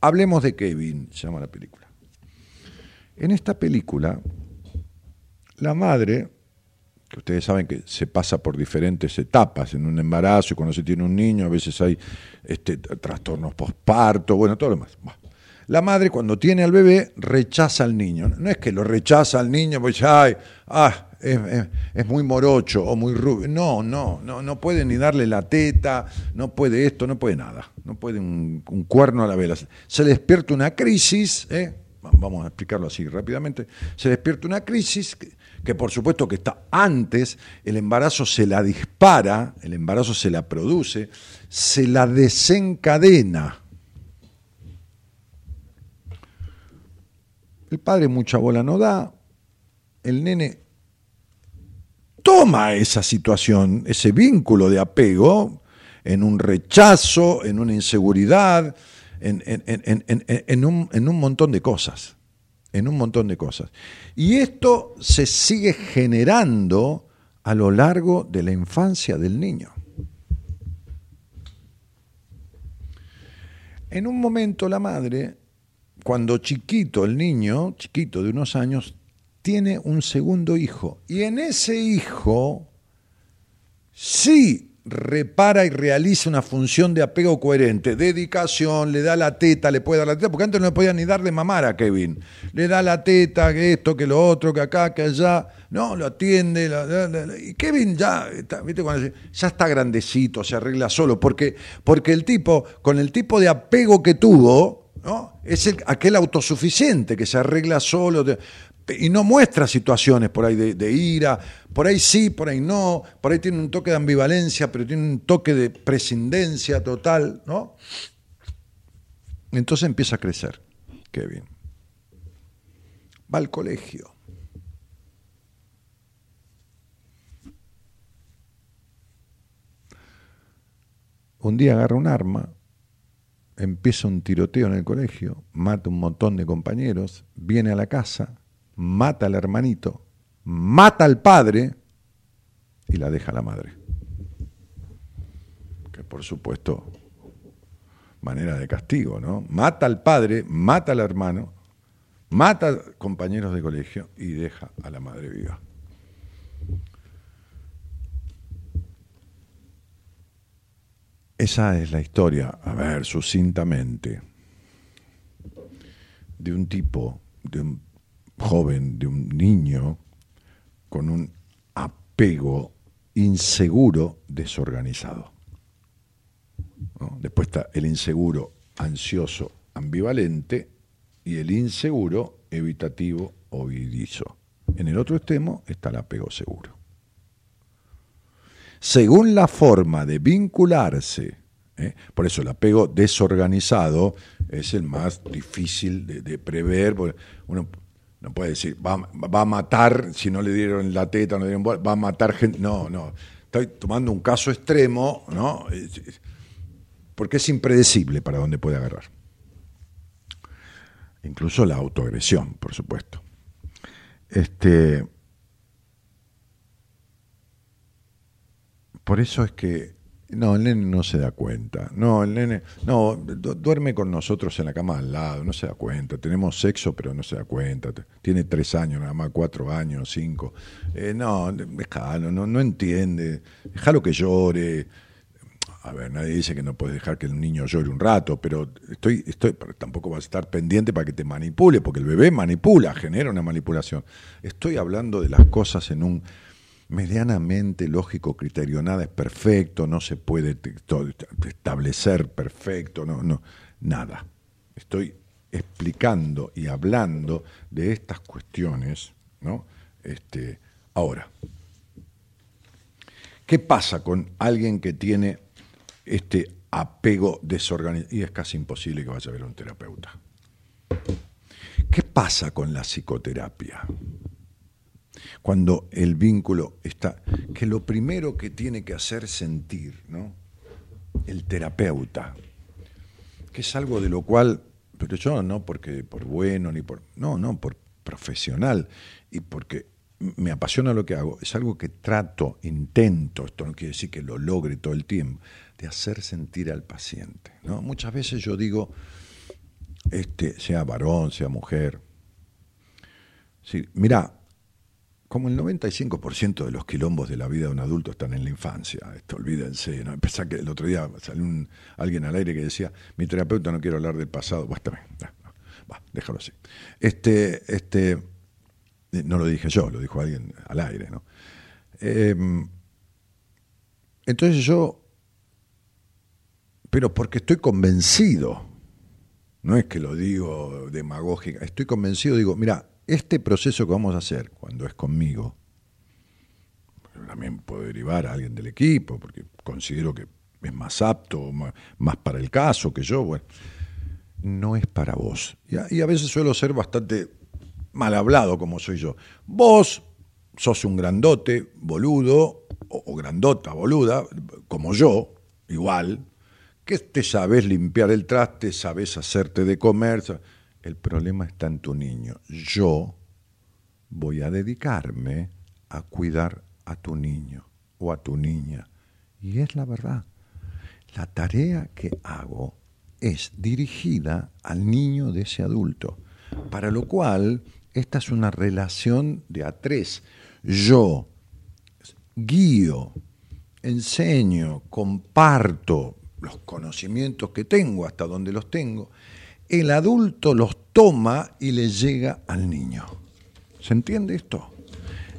hablemos de Kevin, se llama la película. En esta película, la madre ustedes saben que se pasa por diferentes etapas en un embarazo, cuando se tiene un niño, a veces hay este, trastornos posparto, bueno, todo lo demás. La madre cuando tiene al bebé rechaza al niño. No es que lo rechaza al niño pues ay, ah, es, muy morocho o muy rubio. No, no, no, no puede ni darle la teta, no puede esto, no puede nada. No puede un, un cuerno a la vela. Se despierta una crisis, ¿eh? vamos a explicarlo así rápidamente, se despierta una crisis que por supuesto que está antes, el embarazo se la dispara, el embarazo se la produce, se la desencadena. El padre mucha bola no da, el nene toma esa situación, ese vínculo de apego, en un rechazo, en una inseguridad, en, en, en un montón de cosas en un montón de cosas. Y esto se sigue generando a lo largo de la infancia del niño. En un momento la madre, cuando chiquito el niño, chiquito de unos años, tiene un segundo hijo. Y en ese hijo sí repara y realiza una función de apego coherente, dedicación, le da la teta, le puede dar la teta, porque antes no le podía ni dar de mamar a Kevin. Le da la teta, que esto, que lo otro, que acá, que allá, no, lo atiende. y Kevin ya, está, ¿viste? ya está grandecito, se arregla solo, porque, porque el tipo, con el tipo de apego que tuvo, ¿no? Es el, aquel autosuficiente que se arregla solo y no muestra situaciones por ahí de, ira, por ahí sí, por ahí no, por ahí tiene un toque de ambivalencia, pero tiene un toque de prescindencia total, ¿no? Entonces empieza a crecer, Kevin. Va al colegio. Un día agarra un arma, empieza un tiroteo en el colegio, mata un montón de compañeros, viene a la casa, mata al hermanito, mata al padre y la deja a la madre. Que por supuesto, manera de castigo, ¿no? Mata al padre, mata al hermano, mata compañeros de colegio y deja a la madre viva. Esa es la historia, a ver, sucintamente, de un tipo, de un joven, de un niño con un apego inseguro desorganizado. Después está el inseguro ansioso ambivalente y el inseguro evitativo o vidizo. En el otro extremo está el apego seguro. Según la forma de vincularse, ¿eh? por eso el apego desorganizado es el más difícil de, prever, uno no puede decir, va, a matar, si no le dieron la teta, no le dieron va a matar gente. No, no. Estoy tomando un caso extremo, ¿no? Porque es impredecible para dónde puede agarrar. Incluso la autoagresión, por supuesto. Este, por eso es que no, el nene no se da cuenta. No, el nene, no, duerme con nosotros en la cama al lado, no se da cuenta. Tenemos sexo, pero no se da cuenta. Tiene tres años, nada más, cuatro años, cinco. Eh, no, déjalo, no, no entiende. Déjalo que llore. A ver, nadie dice que no puedes dejar que el niño llore un rato, pero estoy, estoy, tampoco vas a estar pendiente para que te manipule, porque el bebé manipula, genera una manipulación. Estoy hablando de las cosas en un medianamente lógico criterio. Nada es perfecto, no se puede establecer perfecto, no, no, nada. Estoy explicando y hablando de estas cuestiones, ¿no? Este, ahora, ¿qué pasa con alguien que tiene este apego desorganizado, y es casi imposible que vaya a ver a un terapeuta. ¿Qué pasa con la psicoterapia? Cuando el vínculo está, que lo primero que tiene que hacer sentir, ¿no? El terapeuta, que es algo de lo cual, pero yo no porque por bueno ni por, no, no, por profesional y porque me apasiona lo que hago, es algo que trato, intento, esto no quiere decir que lo logre todo el tiempo, de hacer sentir al paciente. ¿no? Muchas veces yo digo, este, sea varón, sea mujer, sí, mira, como el 95% de los quilombos de la vida de un adulto están en la infancia, esto olvídense, ¿no? Pensá que el otro día salió alguien al aire que decía, mi terapeuta no quiere hablar del pasado, va, va, déjalo así. Este, este, no lo dije yo, lo dijo alguien al aire, ¿no? Em, entonces yo pero porque estoy convencido, no es que lo digo demagógica, estoy convencido, digo, mira, este proceso que vamos a hacer cuando es conmigo, también puedo derivar a alguien del equipo, porque considero que es más apto, más para el caso que yo, bueno, no es para vos. Y a, veces suelo ser bastante mal hablado como soy yo. Vos sos un grandote, boludo, o grandota, boluda, como yo, igual, que te sabes limpiar el traste, sabes hacerte de comer. El problema está en tu niño. Yo voy a dedicarme a cuidar a tu niño o a tu niña. Y es la verdad. La tarea que hago es dirigida al niño de ese adulto, para lo cual esta es una relación de a tres. Yo guío, enseño, comparto, los conocimientos que tengo, hasta donde los tengo, el adulto los toma y le llega al niño. ¿Se entiende esto?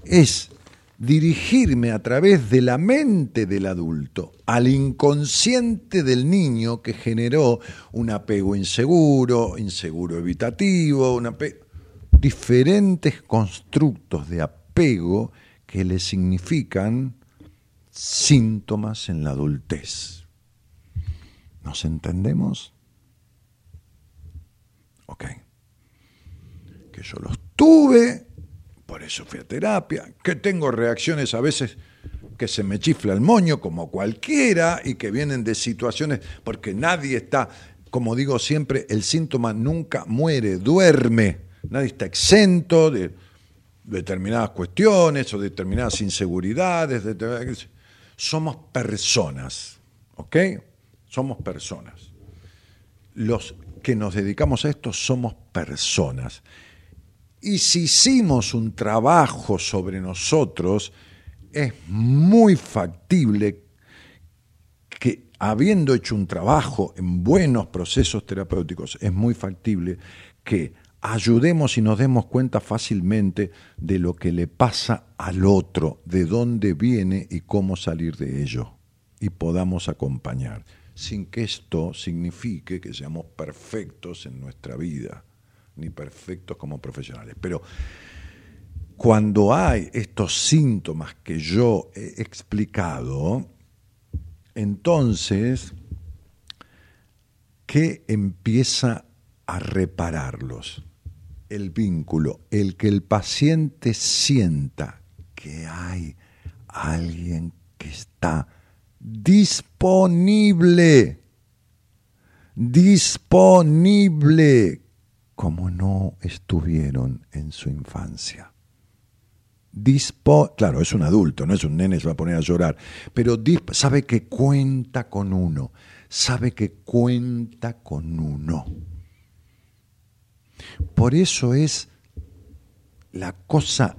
Es dirigirme a través de la mente del adulto al inconsciente del niño que generó un apego inseguro, inseguro evitativo, diferentes constructos de apego que le significan síntomas en la adultez. ¿Nos entendemos? Ok. Que yo los tuve, por eso fui a terapia, que tengo reacciones a veces que se me chifla el moño como cualquiera y que vienen de situaciones porque nadie está, como digo siempre, el síntoma nunca muere, duerme, nadie está exento de determinadas cuestiones o determinadas inseguridades, somos personas, ¿ok? somos personas. Los que nos dedicamos a esto somos personas. Y si hicimos un trabajo sobre nosotros, es muy factible que habiendo hecho un trabajo en buenos procesos terapéuticos, es muy factible que ayudemos y nos demos cuenta fácilmente de lo que le pasa al otro, de dónde viene y cómo salir de ello, y podamos acompañar sin que esto signifique que seamos perfectos en nuestra vida, ni perfectos como profesionales. Pero cuando hay estos síntomas que yo he explicado, entonces, ¿qué empieza a repararlos? El vínculo, el que el paciente sienta que hay alguien que está disponible, disponible, como no estuvieron en su infancia. Dispo, claro, es un adulto, no es un nene, se va a poner a llorar, pero sabe que cuenta con uno, sabe que cuenta con uno. Por eso es la cosa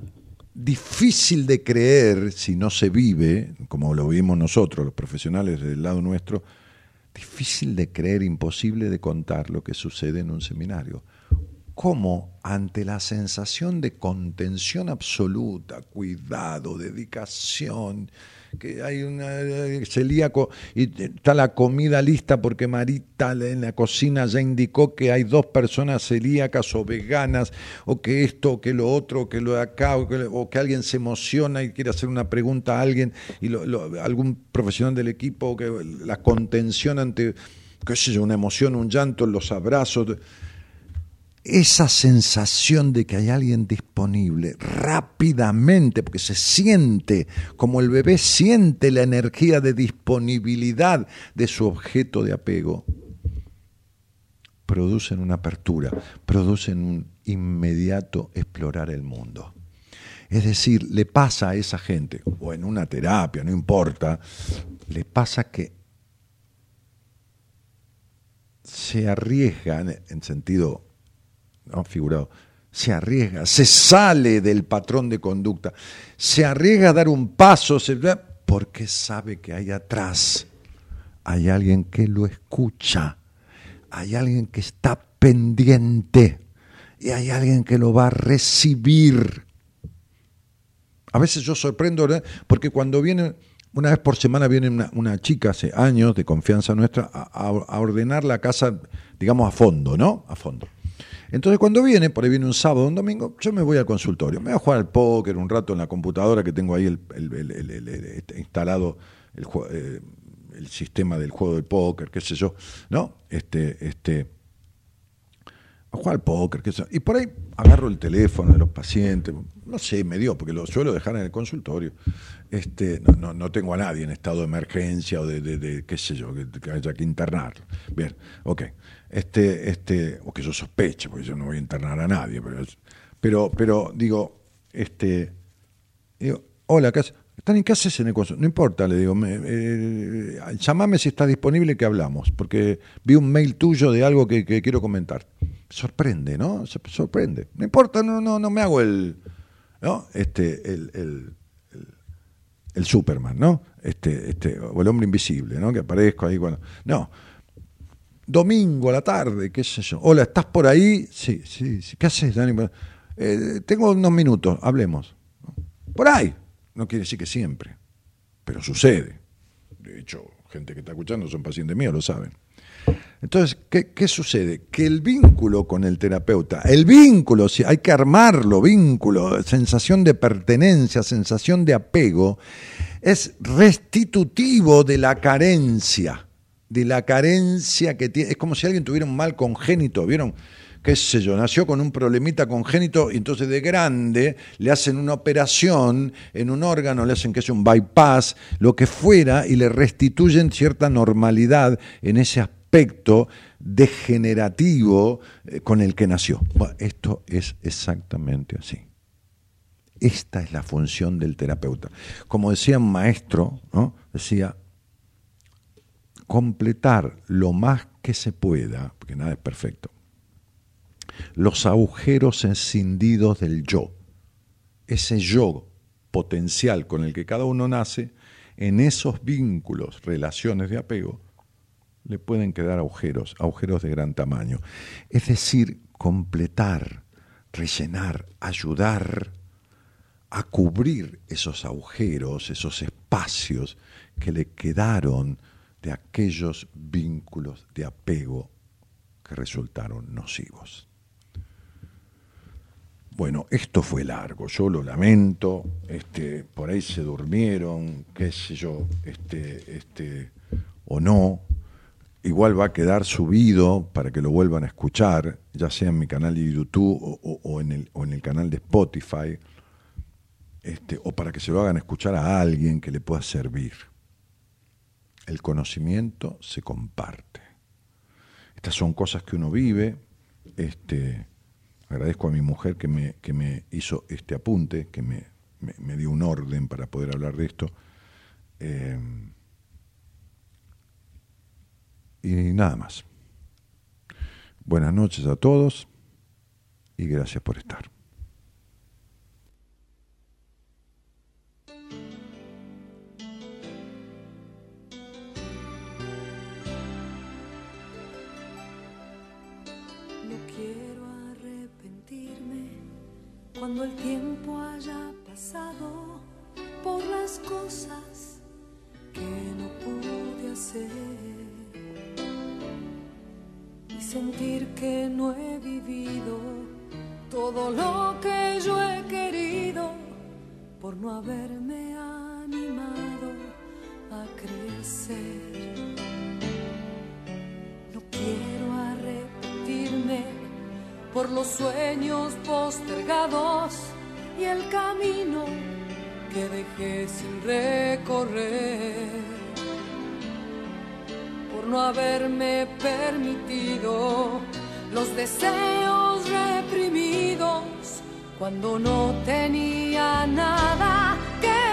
difícil de creer si no se vive, como lo vimos nosotros, los profesionales del lado nuestro, difícil de creer, imposible de contar lo que sucede en un seminario. Cómo ante la sensación de contención absoluta, cuidado, dedicación, que hay una celíaco y está la comida lista porque Marita en la cocina ya indicó que hay dos personas celíacas o veganas, o que esto, o que lo otro, o que lo de acá, o que, alguien se emociona y quiere hacer una pregunta a alguien, y algún profesional del equipo, que la contención ante, qué sé yo, una emoción, un llanto, los abrazos esa sensación de que hay alguien disponible rápidamente, porque se siente como el bebé siente la energía de disponibilidad de su objeto de apego, producen una apertura, producen un inmediato explorar el mundo. Es decir, le pasa a esa gente, o en una terapia, no importa, le pasa que se arriesgan en sentido ¿no? figurado, se arriesga, se sale del patrón de conducta, se arriesga a dar un paso, porque sabe que hay atrás, hay alguien que lo escucha, hay alguien que está pendiente y hay alguien que lo va a recibir. A veces yo sorprendo, porque cuando viene, una vez por semana viene una, chica hace años de confianza nuestra a ordenar la casa, digamos, a fondo, ¿no? A fondo. Entonces cuando viene, por ahí viene un sábado, un domingo, yo me voy al consultorio, me voy a jugar al póker un rato en la computadora que tengo ahí el, este, instalado eh, el, sistema del juego del póker, qué sé yo, ¿no? Este, este, a jugar al póker, qué sé yo. Y por ahí agarro el teléfono de los pacientes, no sé, me dio, porque lo suelo dejar en el consultorio. Este, no, no, tengo a nadie en estado de emergencia o de, qué sé yo, que, que haya que internarlo. Bien, ok este, este, o que yo sospeche, porque yo no voy a internar a nadie, pero, pero, digo, este, digo, hola, ¿qué? ¿Están en qué haces en el No importa, le digo, me, eh, llamame si está disponible que hablamos, porque vi un mail tuyo de algo que, quiero comentar. Sorprende, ¿no? Sorprende. No importa, no, no, no me hago el, ¿no? Este, el, el, el, Superman, ¿no? Este, este, o el hombre invisible, ¿no? Que aparezco ahí cuando. No, domingo a la tarde, qué sé yo. Hola, ¿estás por ahí? Sí, sí, sí. ¿Qué haces, Dani? Eh, tengo unos minutos, hablemos. Por ahí. No quiere decir que siempre, pero sucede. De hecho, gente que está escuchando son pacientes míos, lo saben. Entonces, ¿qué, ¿qué, sucede? Que el vínculo con el terapeuta, el vínculo, si hay que armarlo, vínculo, sensación de pertenencia, sensación de apego, es restitutivo de la carencia de la carencia que tiene. Es como si alguien tuviera un mal congénito, ¿vieron? qué sé yo, nació con un problemita congénito y entonces de grande le hacen una operación en un órgano, le hacen que sea un bypass, lo que fuera, y le restituyen cierta normalidad en ese aspecto degenerativo eh, con el que nació. esto es exactamente así. Esta es la función del terapeuta. Como decía un maestro, ¿no? decía, completar lo más que se pueda, porque nada es perfecto, los agujeros encendidos del yo, ese yo potencial con el que cada uno nace, en esos vínculos, relaciones de apego, le pueden quedar agujeros, agujeros de gran tamaño. Es decir, completar, rellenar, ayudar a cubrir esos agujeros, esos espacios que le quedaron de aquellos vínculos de apego que resultaron nocivos. Bueno, esto fue largo, yo lo lamento, este, por ahí se durmieron, qué sé yo, este, este, o no. Igual va a quedar subido para que lo vuelvan a escuchar, ya sea en mi canal de YouTube o, en, el, o en el canal de Spotify, este, o para que se lo hagan escuchar a alguien que le pueda servir. El conocimiento se comparte. Estas son cosas que uno vive. Este, Agradezco a mi mujer que me, que me hizo este apunte, que me, me, dio un orden para poder hablar de esto. Eh, y nada más. Buenas noches a todos y gracias por estar. Cuando el tiempo haya pasado por las cosas que no pude hacer y sentir que no he vivido todo lo que yo he querido por no haberme animado a crecer. Por los sueños postergados y el camino que dejé sin recorrer, por no haberme permitido los deseos reprimidos cuando no tenía nada que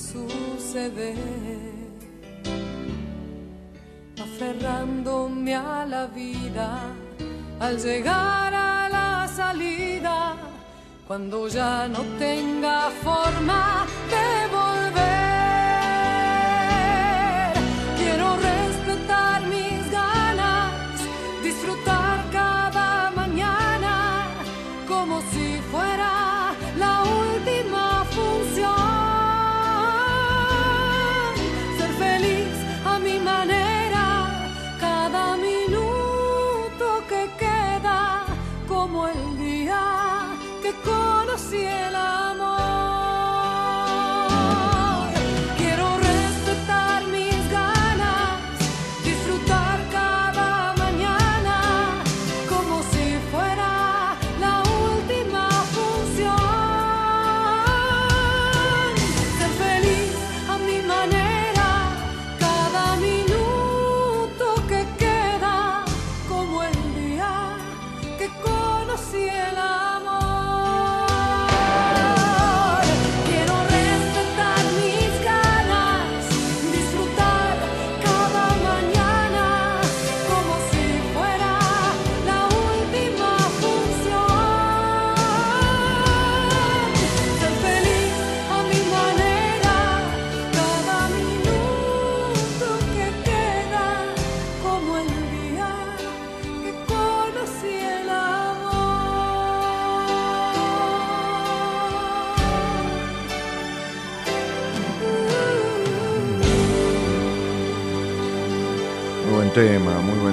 suceder. Aferrándome a la vida al llegar a la salida, cuando ya no tenga forma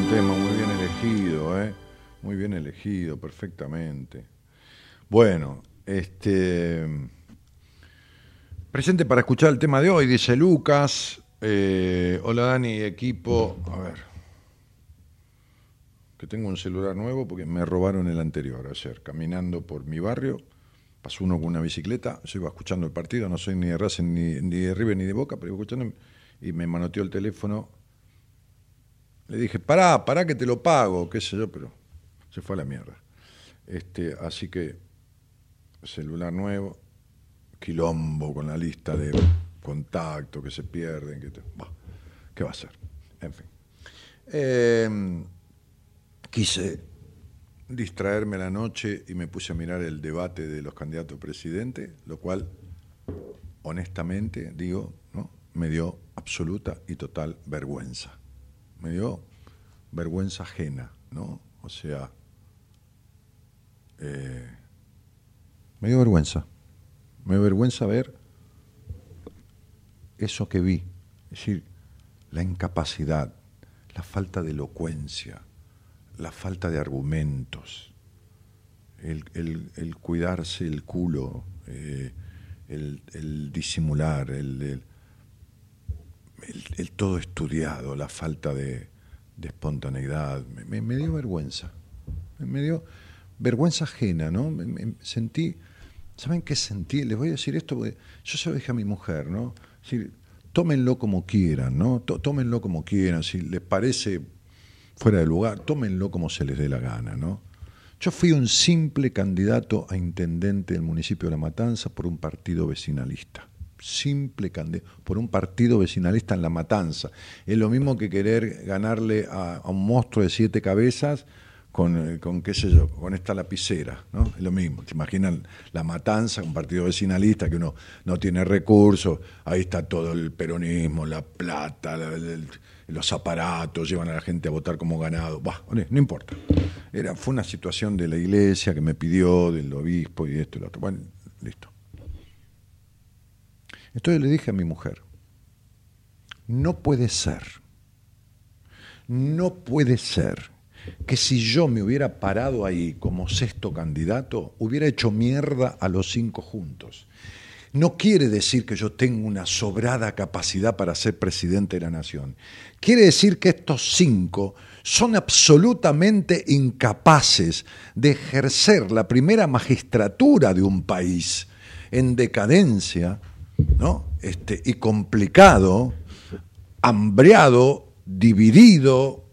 tema, muy bien elegido, ¿eh? Muy bien elegido, perfectamente. Bueno, este. Presente para escuchar el tema de hoy, dice Lucas. Eh, hola Dani, equipo. A ver. Que tengo un celular nuevo porque me robaron el anterior ayer, caminando por mi barrio. Pasó uno con una bicicleta, yo iba escuchando el partido, no soy ni de Racing, ni, ni de River, ni de Boca, pero iba escuchando y me manoteó el teléfono le dije, pará, pará que te lo pago, qué sé yo, pero se fue a la mierda. Este, así que, celular nuevo, quilombo con la lista de contactos que se pierden, que ¿qué va a ser? En fin. Em, quise distraerme la noche y me puse a mirar el debate de los candidatos a presidente, lo cual, honestamente, digo, ¿no? me dio absoluta y total vergüenza. Me dio vergüenza ajena, ¿no? O sea, eh, me dio vergüenza. Me dio vergüenza ver eso que vi. Es decir, la incapacidad, la falta de elocuencia, la falta de argumentos, el, cuidarse el culo, eh, el, disimular, el, todo estudiado, la falta de, espontaneidad. Me, dio vergüenza. Me dio vergüenza ajena, ¿no? Me, sentí, ¿saben qué sentí? Les voy a decir esto porque yo se lo dije a mi mujer, ¿no? tómenlo como quieran, ¿no? Tómenlo como quieran, si les parece fuera de lugar, tómenlo como se les dé la gana, ¿no? Yo fui un simple candidato a intendente del municipio de La Matanza por un partido vecinalista. Simple candidato por un partido vecinalista en La Matanza. Es lo mismo que querer ganarle a, un monstruo de siete cabezas con, con, qué sé yo, con esta lapicera, ¿no? Es lo mismo. ¿Se imaginan la matanza, un partido vecinalista que uno no tiene recursos? Ahí está todo el peronismo, la plata, los aparatos, llevan a la gente a votar como ganado. Bah, no importa. Era, fue una situación de la iglesia que me pidió, del obispo y esto y lo otro. Bueno, listo. Entonces le dije a mi mujer, no puede ser, no puede ser que si yo me hubiera parado ahí como sexto candidato, hubiera hecho mierda a los cinco juntos no quiere decir que yo tenga una sobrada capacidad para ser presidente de la nación. Quiere decir que estos cinco son absolutamente incapaces de ejercer la primera magistratura de un país en decadencia, ¿no? Este, y complicado, hambreado, dividido,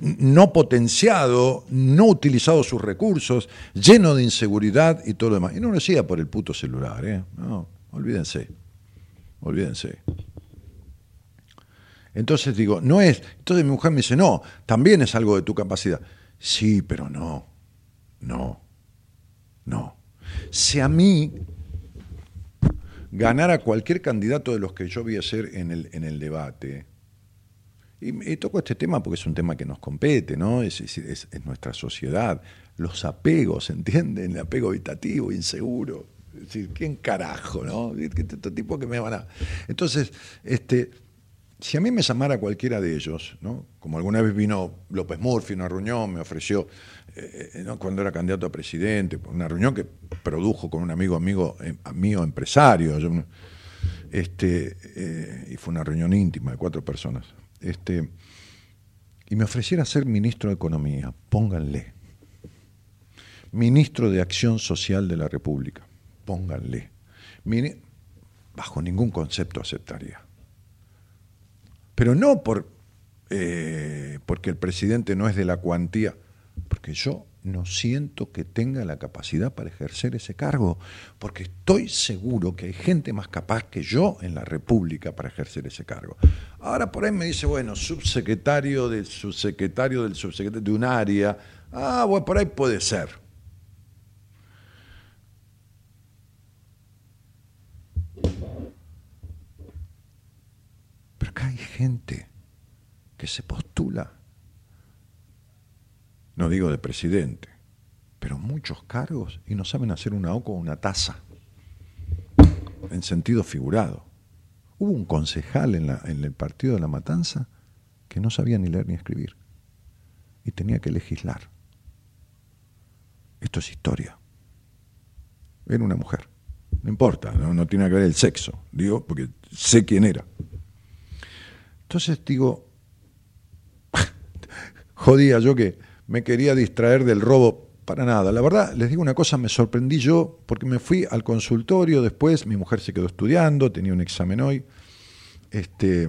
no potenciado, no utilizado sus recursos, lleno de inseguridad y todo lo demás. Y no lo decía por el puto celular, ¿eh? No, olvídense, olvídense. Entonces digo, no es, entonces mi mujer me dice, no, también es algo de tu capacidad. Sí, pero no, no, no. Si a mí ganara cualquier candidato de los que yo vi a ser en el, en el debate, y, toco este tema porque es un tema que nos compete, ¿no? Es, es, nuestra sociedad. Los apegos, ¿entienden? El apego habitativo, inseguro. Es decir, ¿quién carajo, no? Este tipo que me van a. Entonces, este, si a mí me llamara cualquiera de ellos, ¿no? Como alguna vez vino López Murphy a una reunión, me ofreció, eh, eh, cuando era candidato a presidente, una reunión que produjo con un amigo, amigo eh, mío empresario. este, y fue una reunión íntima de cuatro personas este, y me ofreciera ser ministro de Economía, pónganle. Ministro de Acción Social de la República, pónganle. bajo ningún concepto aceptaría. Pero no por, eh, porque el presidente no es de la cuantía, porque yo no siento que tenga la capacidad para ejercer ese cargo, porque estoy seguro que hay gente más capaz que yo en la República para ejercer ese cargo. Ahora por ahí me dice, bueno, subsecretario del subsecretario del subsecretario de un área, ah, bueno, por ahí puede ser. Pero acá hay gente que se postula no digo de presidente, pero muchos cargos y no saben hacer una O con una taza, en sentido figurado. Hubo un concejal en, el partido de la Matanza que no sabía ni leer ni escribir y tenía que legislar. Esto es historia. Era una mujer. No importa, no, no tiene que ver el sexo, digo, porque sé quién era. Entonces digo, jodía yo que me quería distraer del robo para nada. La verdad, les digo una cosa, me sorprendí yo porque me fui al consultorio después, mi mujer se quedó estudiando, tenía un examen hoy, este,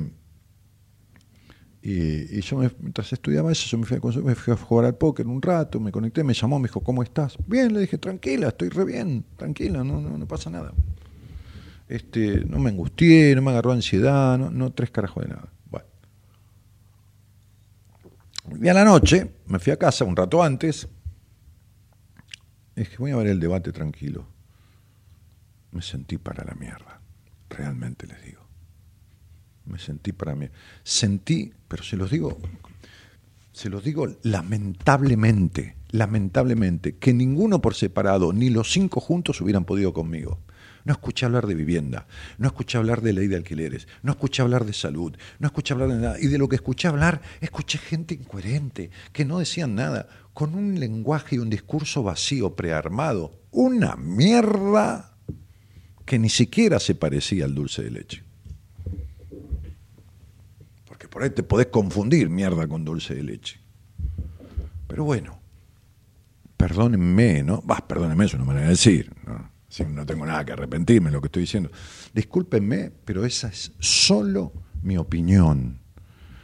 y, yo mientras estudiaba eso, yo me fui, a, me fui a jugar al póker un rato, me conecté, me llamó, me dijo, ¿cómo estás? Bien, le dije, tranquila, estoy re bien, tranquila, no, no, pasa nada. este, no me angustié, no me agarró ansiedad, no, no tres carajos de nada. Y a la noche me fui a casa un rato antes. Y dije, voy a ver el debate tranquilo. Me sentí para la mierda. Realmente les digo. Me sentí para mí. Sentí, pero se los digo, se los digo lamentablemente, lamentablemente, que ninguno por separado, ni los cinco juntos hubieran podido conmigo. No escuché hablar de vivienda, no escuché hablar de ley de alquileres, no escuché hablar de salud, no escuché hablar de nada. Y de lo que escuché hablar, escuché gente incoherente, que no decían nada, con un lenguaje y un discurso vacío, prearmado. Una mierda que ni siquiera se parecía al dulce de leche. Porque por ahí te podés confundir mierda con dulce de leche. Pero bueno, perdónenme, ¿no? Vas, perdónenme, es una manera de decir, ¿no? No tengo nada que arrepentirme de lo que estoy diciendo. Discúlpenme, pero esa es solo mi opinión.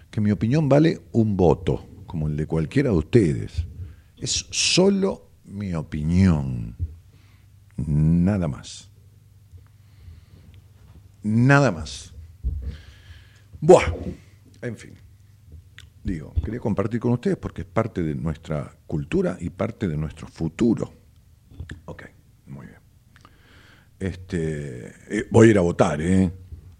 Que mi opinión vale un voto, como el de cualquiera de ustedes. Es solo mi opinión. Nada más. Nada más. Buah, en fin. Digo, quería compartir con ustedes porque es parte de nuestra cultura y parte de nuestro futuro. Ok, muy bien. Este, eh, voy a ir a votar, ¿eh?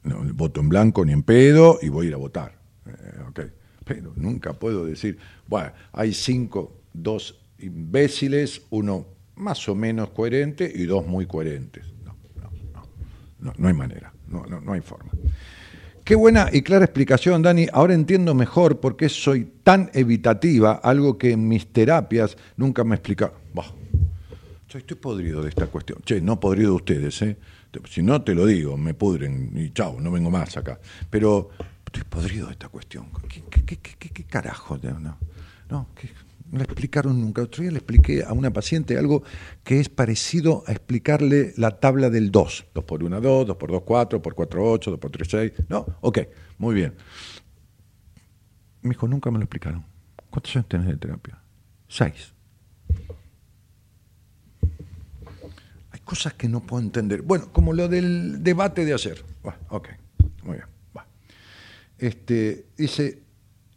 No, voto en blanco ni en pedo y voy a ir a votar. Eh, ok, pero nunca puedo decir, bueno, hay cinco, dos imbéciles, uno más o menos coherente y dos muy coherentes. No, no, no, no, no hay manera, no, no, no hay forma. Qué buena y clara explicación, Dani. Ahora entiendo mejor por qué soy tan evitativa, algo que en mis terapias nunca me explicaron. Estoy podrido de esta cuestión. Che, no podrido de ustedes, ¿eh? Si no, te lo digo, me pudren y chao, no vengo más acá. Pero estoy podrido de esta cuestión. ¿Qué, qué, carajo? No, no no le explicaron nunca. Otro día le expliqué a una paciente algo que es parecido a explicarle la tabla del 2. 2 por 1, 2, 2 por 2, 4, por 4, 8, 2 por 3, 6. No, ok, muy bien. Me dijo, nunca me lo explicaron. ¿Cuántos años tenés de terapia? Seis. Cosas que no puedo entender. Bueno, como lo del debate de ayer. ok, muy bien. Este, dice,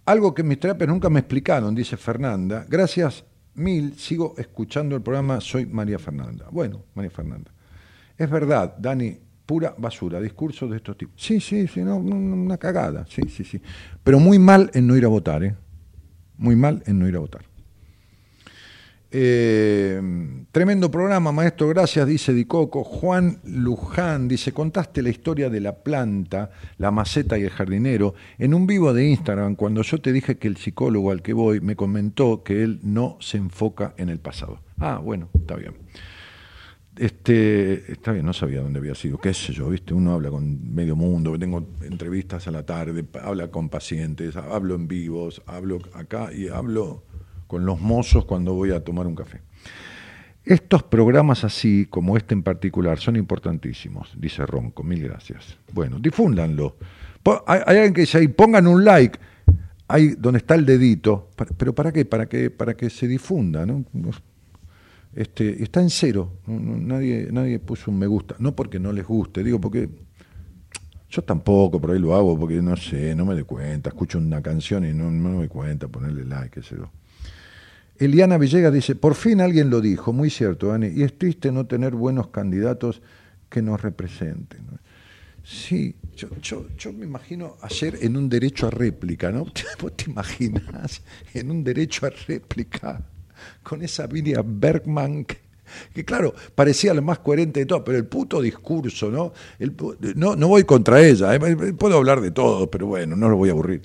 algo que mis terapias nunca me explicaron, dice Fernanda. Gracias mil, sigo escuchando el programa Soy María Fernanda. Bueno, María Fernanda. Es verdad, Dani, pura basura, discursos de estos tipos. Sí, sí, sí, no, una cagada, sí, sí, sí. Pero muy mal en no ir a votar, ¿eh? Muy mal en no ir a votar. Eh, tremendo programa, maestro, gracias, dice Dicoco. Juan Luján dice, contaste la historia de la planta, la maceta y el jardinero en un vivo de Instagram cuando yo te dije que el psicólogo al que voy me comentó que él no se enfoca en el pasado. Ah, bueno, está bien. Este, está bien, no sabía dónde había sido, qué sé yo, viste, uno habla con medio mundo, tengo entrevistas a la tarde, habla con pacientes, hablo en vivos, hablo acá y hablo con los mozos cuando voy a tomar un café. Estos programas así, como este en particular, son importantísimos, dice Ronco, mil gracias. Bueno, difúndanlo. Hay, alguien que dice ahí, pongan un like, ahí donde está el dedito, pero ¿para qué? Para que, para que se difunda, ¿no? Este, está en cero, nadie, nadie puso un me gusta, no porque no les guste, digo porque yo tampoco, por ahí lo hago porque no sé, no me doy cuenta, escucho una canción y no, me doy cuenta, ponerle like, qué sé. Eliana Villegas dice, por fin alguien lo dijo, muy cierto, Dani, y es triste no tener buenos candidatos que nos representen. Sí, yo, me imagino ayer en un derecho a réplica, ¿no? ¿Vos te imaginas en un derecho a réplica con esa Vilia Bergman claro, parecía lo más coherente de todo, pero el puto discurso, ¿no? no, no voy contra ella, ¿eh? puedo hablar de todo, pero bueno, no lo voy a aburrir.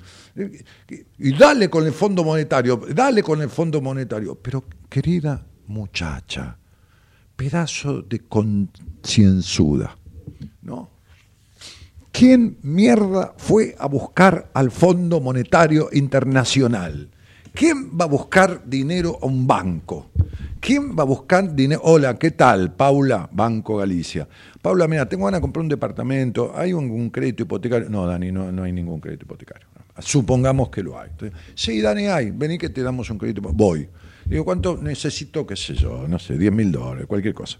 Y dale con el Fondo Monetario, dale con el Fondo Monetario. Pero, querida muchacha, pedazo de concienzuda, ¿no? ¿Quién mierda fue a buscar al Fondo Monetario Internacional? ¿Quién va a buscar dinero a un banco? ¿Quién va a buscar dinero? Hola, ¿qué tal? Paula, Banco Galicia. Paula, mira, tengo ganas de comprar un departamento. ¿Hay un, crédito hipotecario? No, Dani, no, no hay ningún crédito hipotecario. Supongamos que lo hay. sí, Dani, hay, vení que te damos un crédito. Voy. Digo, ¿cuánto necesito? ¿Qué sé yo? No sé, 10 mil dólares, cualquier cosa.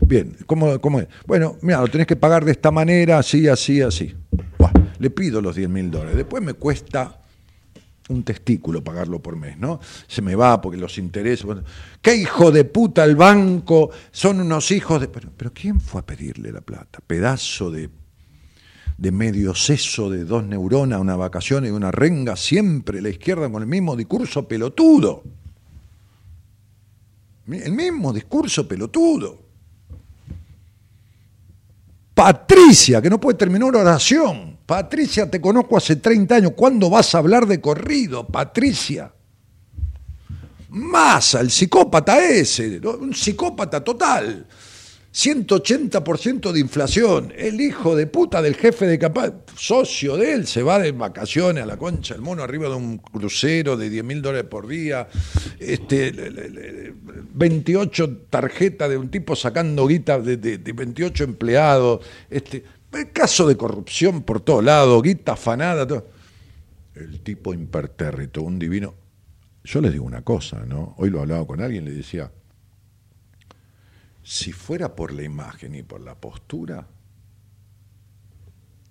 Bien, ¿cómo, ¿cómo, es? Bueno, mira, lo tenés que pagar de esta manera, así, así, así. le pido los 10 mil dólares. Después me cuesta un testículo pagarlo por mes, ¿no? Se me va porque los intereses. ¿Qué hijo de puta el banco? Son unos hijos de. Pero, pero ¿quién fue a pedirle la plata? Pedazo de de medio seso de dos neuronas, una vacación y una renga, siempre la izquierda con el mismo discurso pelotudo. El mismo discurso pelotudo. Patricia, que no puede terminar una oración. Patricia, te conozco hace 30 años. ¿Cuándo vas a hablar de corrido, Patricia? Masa, el psicópata ese, un psicópata total. 180% de inflación. El hijo de puta del jefe de capaz, socio de él, se va de vacaciones a la concha, el mono arriba de un crucero de 10 mil dólares por día. Este, 28 tarjetas de un tipo sacando guita de, 28 empleados. Este, caso de corrupción por todos lados, guita afanada. Todo. El tipo impertérrito, un divino. Yo les digo una cosa, ¿no? Hoy lo hablaba con alguien, le decía si fuera por la imagen y por la postura,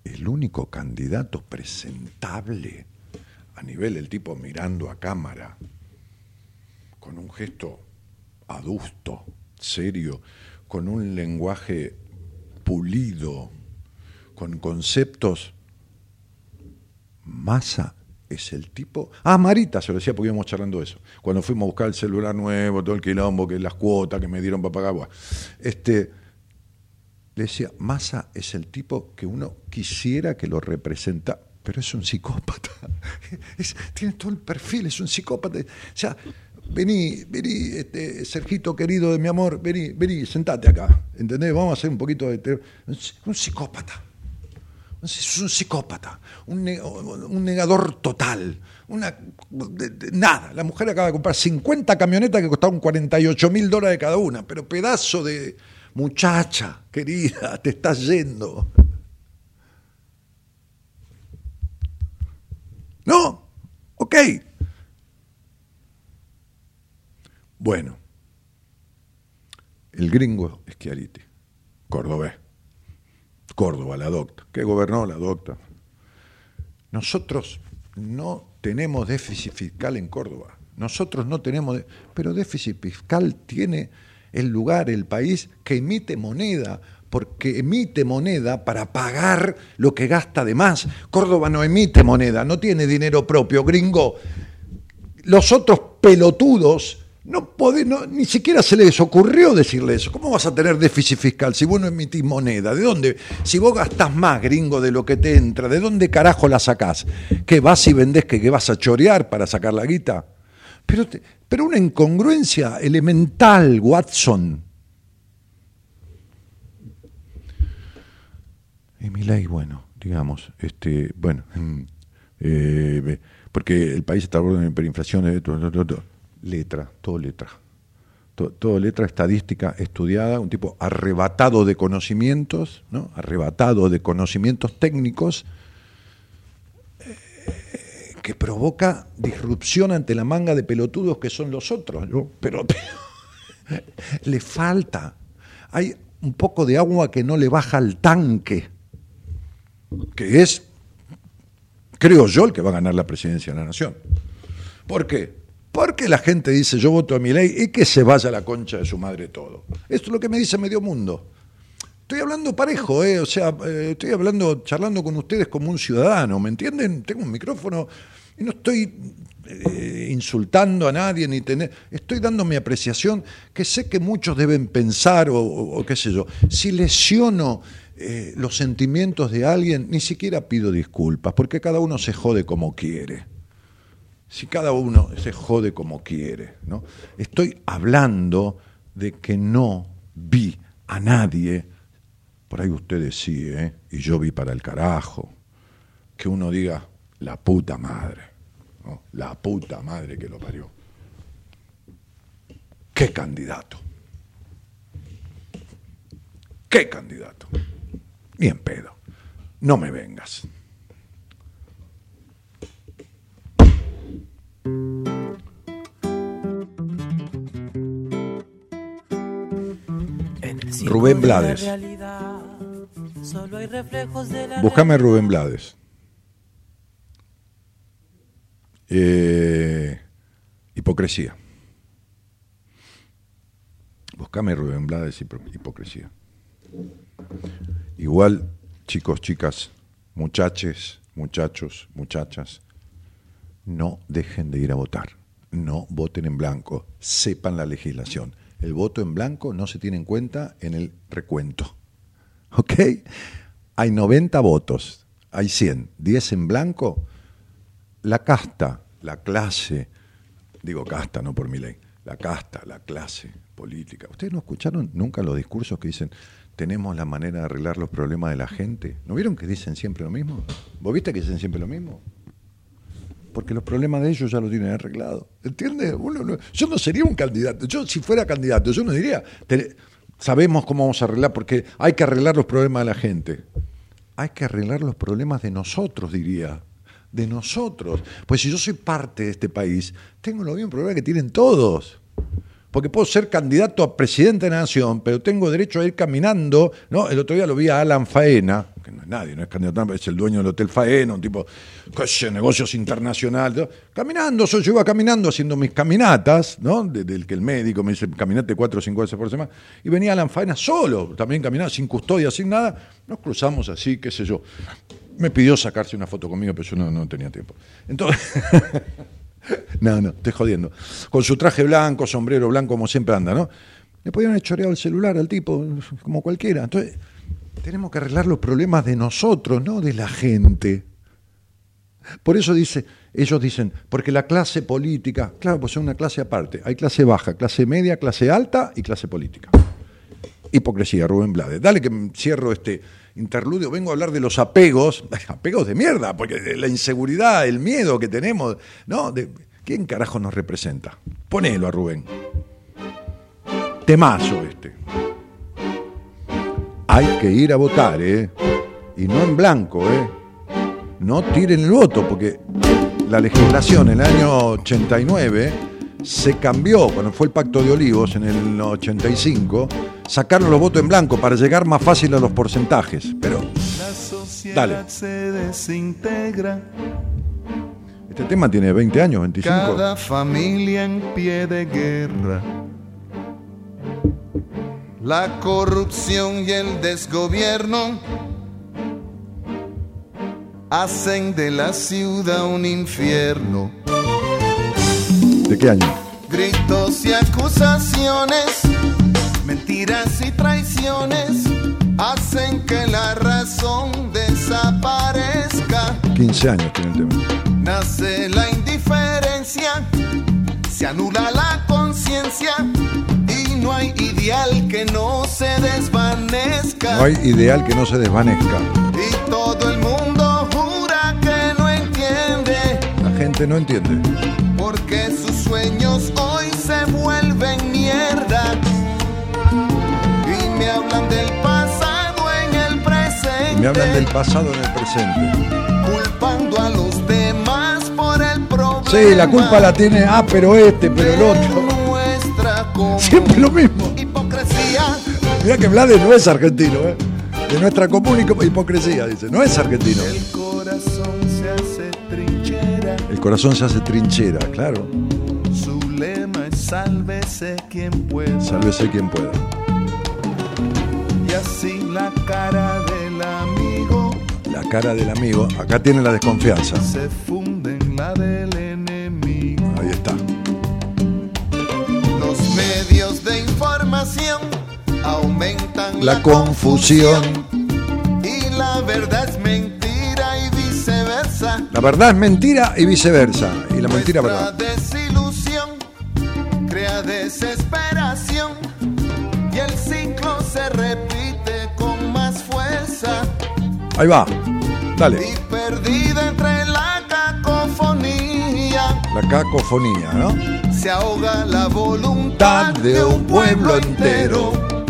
el único candidato presentable a nivel del tipo mirando a cámara, con un gesto adusto, serio, con un lenguaje pulido, con conceptos, masa es el tipo. Ah, Marita, se lo decía porque íbamos charlando eso. Cuando fuimos a buscar el celular nuevo, todo el quilombo, que las cuotas que me dieron para pagar. Este, le decía, Massa es el tipo que uno quisiera que lo representa, pero es un psicópata. tiene todo el perfil, es un psicópata. O sea, vení, vení, este, Sergito querido de mi amor, vení, vení, sentate acá. ¿Entendés? Vamos a hacer un poquito de. Un psicópata es un psicópata, un, negador total. Nada, la mujer acaba de comprar 50 camionetas que costaban 48 mil dólares cada una, pero pedazo de muchacha querida, te estás yendo. ¿No? Ok. Bueno, el gringo es Chiariti, cordobés. Córdoba, la docta, que gobernó la docta. Nosotros no tenemos déficit fiscal en Córdoba. Nosotros no tenemos, pero déficit fiscal tiene el lugar, el país que emite moneda, porque emite moneda para pagar lo que gasta de más. Córdoba no emite moneda, no tiene dinero propio, gringo. Los otros pelotudos no, ni siquiera se les ocurrió decirle eso. ¿Cómo vas a tener déficit fiscal si vos no emitís moneda? ¿De dónde? Si vos gastás más, gringo, de lo que te entra, ¿de dónde carajo la sacás? ¿Que vas y vendés que, vas a chorear para sacar la guita? Pero, pero una incongruencia elemental, Watson. Y mi ley, bueno, digamos, este, bueno, eh, porque el país está en hiperinflación, eh, letra, todo letra. Todo, letra estadística estudiada, un tipo arrebatado de conocimientos, ¿no? arrebatado de conocimientos técnicos, eh, que provoca disrupción ante la manga de pelotudos que son los otros. Pero, pero le falta. Hay un poco de agua que no le baja al tanque, que es, creo yo, el que va a ganar la presidencia de la nación. ¿Por qué? Porque la gente dice, yo voto a mi ley y que se vaya la concha de su madre todo. Esto es lo que me dice medio mundo. Estoy hablando parejo, ¿eh? o sea, eh, estoy hablando, charlando con ustedes como un ciudadano, ¿me entienden? Tengo un micrófono y no estoy eh, insultando a nadie ni tener. Estoy dando mi apreciación que sé que muchos deben pensar o, qué sé yo. Si lesiono eh, los sentimientos de alguien, ni siquiera pido disculpas, porque cada uno se jode como quiere si cada uno se jode como quiere. ¿no? Estoy hablando de que no vi a nadie, por ahí ustedes sí, ¿eh? y yo vi para el carajo, que uno diga, la puta madre, la puta madre que lo parió. ¿Qué candidato? ¿Qué candidato? Bien pedo. No me vengas. Rubén Blades. Eh, Búscame Rubén Blades. Hipocresía. Búscame Rubén Blades, hipocresía. Igual, chicos, chicas, muchaches, muchachos, muchachas, no dejen de ir a votar. No voten en blanco. Sepan la legislación. El voto en blanco no se tiene en cuenta en el recuento. ¿Ok? Hay 90 votos, hay 100, 10 en blanco. La casta, la clase, digo casta, no por mi ley, la casta, la clase política. ¿Ustedes no escucharon nunca los discursos que dicen tenemos la manera de arreglar los problemas de la gente? ¿No vieron que dicen siempre lo mismo? ¿Vos viste que dicen siempre lo mismo? Porque los problemas de ellos ya lo tienen arreglado. ¿Entiendes? yo no sería un candidato. Yo, si fuera candidato, yo no diría sabemos cómo vamos a arreglar, porque hay que arreglar los problemas de la gente. Hay que arreglar los problemas de nosotros, diría. De nosotros. Pues si yo soy parte de este país, tengo los mismos problemas que tienen todos porque puedo ser candidato a presidente de la nación, pero tengo derecho a ir caminando, ¿no? El otro día lo vi a Alan Faena, no es nadie, no es candidato, es el dueño del Hotel Faena, un tipo, qué negocios internacionales, caminando, yo iba caminando haciendo mis caminatas, ¿no? Del que el médico me dice, caminate cuatro o cinco veces por semana, y venía Alan Faena solo, también caminaba, sin custodia, sin nada, nos cruzamos así, qué sé yo. Me pidió sacarse una foto conmigo, pero yo no, no tenía tiempo. Entonces... no, no, estoy jodiendo. Con su traje blanco, sombrero blanco, como siempre anda, ¿no? Le podían haber choreado el celular al tipo, como cualquiera. Entonces, tenemos que arreglar los problemas de nosotros, no de la gente. Por eso dice, ellos dicen, porque la clase política, claro, pues es una clase aparte. Hay clase baja, clase media, clase alta y clase política. Hipocresía, Rubén Blades. Dale que cierro este, interludio vengo a hablar de los apegos, apegos de mierda, porque la inseguridad, el miedo que tenemos, ¿no? ¿Quién carajo nos representa? Ponelo a Rubén. Temazo este. Hay que ir a votar, ¿eh? Y no en blanco, ¿eh? No tiren el voto, porque la legislación en el año 89 se cambió, cuando fue el Pacto de Olivos en el 85, sacaron los votos en blanco para llegar más fácil a los porcentajes. Pero, dale. Se desintegra. Este tema tiene 20 años, 25. Cada familia en pie de guerra. La corrupción y el desgobierno hacen de la ciudad un infierno ¿De qué año? Gritos y acusaciones, mentiras y traiciones hacen que la razón desaparezca. 15 años tiene el tema. Nace la indiferencia, se anula la conciencia no hay ideal que no se desvanezca. No hay ideal que no se desvanezca. Y todo el mundo jura que no entiende. La gente no entiende. Porque sueños hoy se vuelven mierda y me hablan del pasado en el presente. Me hablan del pasado en el presente. Culpando a los demás por el problema. Sí, la culpa la tiene, ah, pero este, pero el otro. Siempre lo mismo. Hipocresía. Mira que Vlade no es argentino, ¿eh? De nuestra común hipocresía, dice. No es argentino. El corazón se hace trinchera. El corazón se hace trinchera, claro. Sálvese quien pueda. Sálvese quien pueda. Y así la cara del amigo. La cara del amigo. Acá tiene la desconfianza. Se funde en la del enemigo. Ahí está. Medios de información aumentan la, confusión. Y la verdad es mentira y viceversa. La verdad es mentira y viceversa. Y la mentira verdad desesperación y el ciclo se repite con más fuerza. Ahí va, dale. Y perdida entre la cacofonía. La cacofonía, ¿no? Se ahoga la voluntad de un pueblo entero.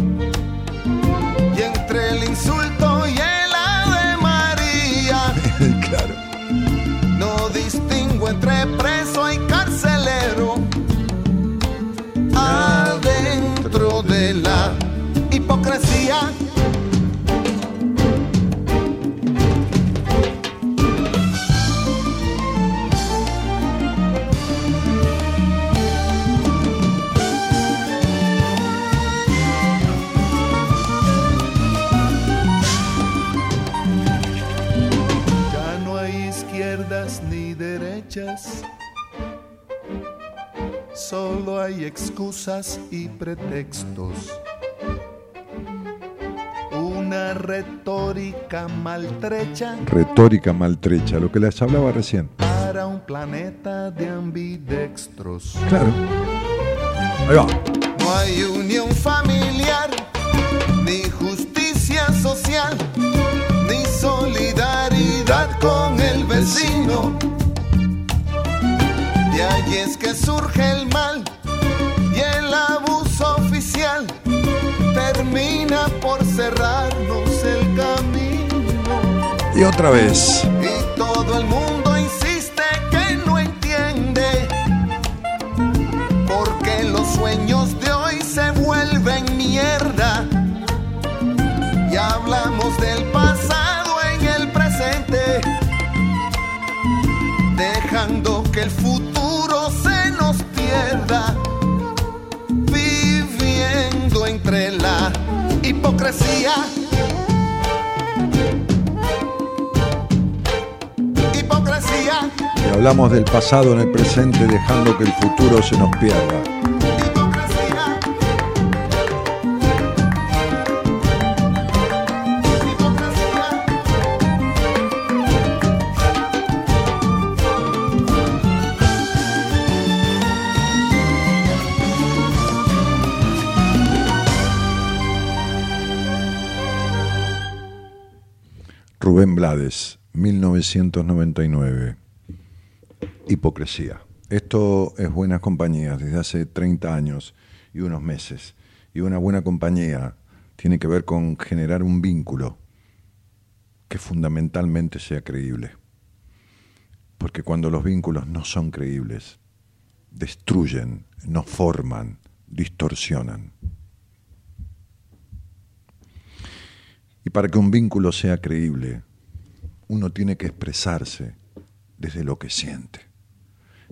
Excusas y pretextos. Una retórica maltrecha Retórica maltrecha, lo que les hablaba recién. para un planeta de ambidextros. Claro. Ahí va. No hay unión familiar, ni justicia social, ni solidaridad con el vecino. De ahí es que surge el mal termina por cerrarnos el camino. Y otra vez. Y todo el mundo insiste que no entiende. Porque los sueños de hoy se vuelven mierda. Y hablamos del pasado en el presente. Dejando que el futuro entre la hipocresía. Hipocresía. Y hablamos del pasado en el presente, dejando que el futuro se nos pierda. Rubén Blades, 1999. Hipocresía. Esto es Buenas Compañías desde hace 30 años y unos meses. Y una buena compañía tiene que ver con generar un vínculo que fundamentalmente sea creíble. Porque cuando los vínculos no son creíbles, destruyen, no forman, distorsionan. Y para que un vínculo sea creíble, uno tiene que expresarse desde lo que siente.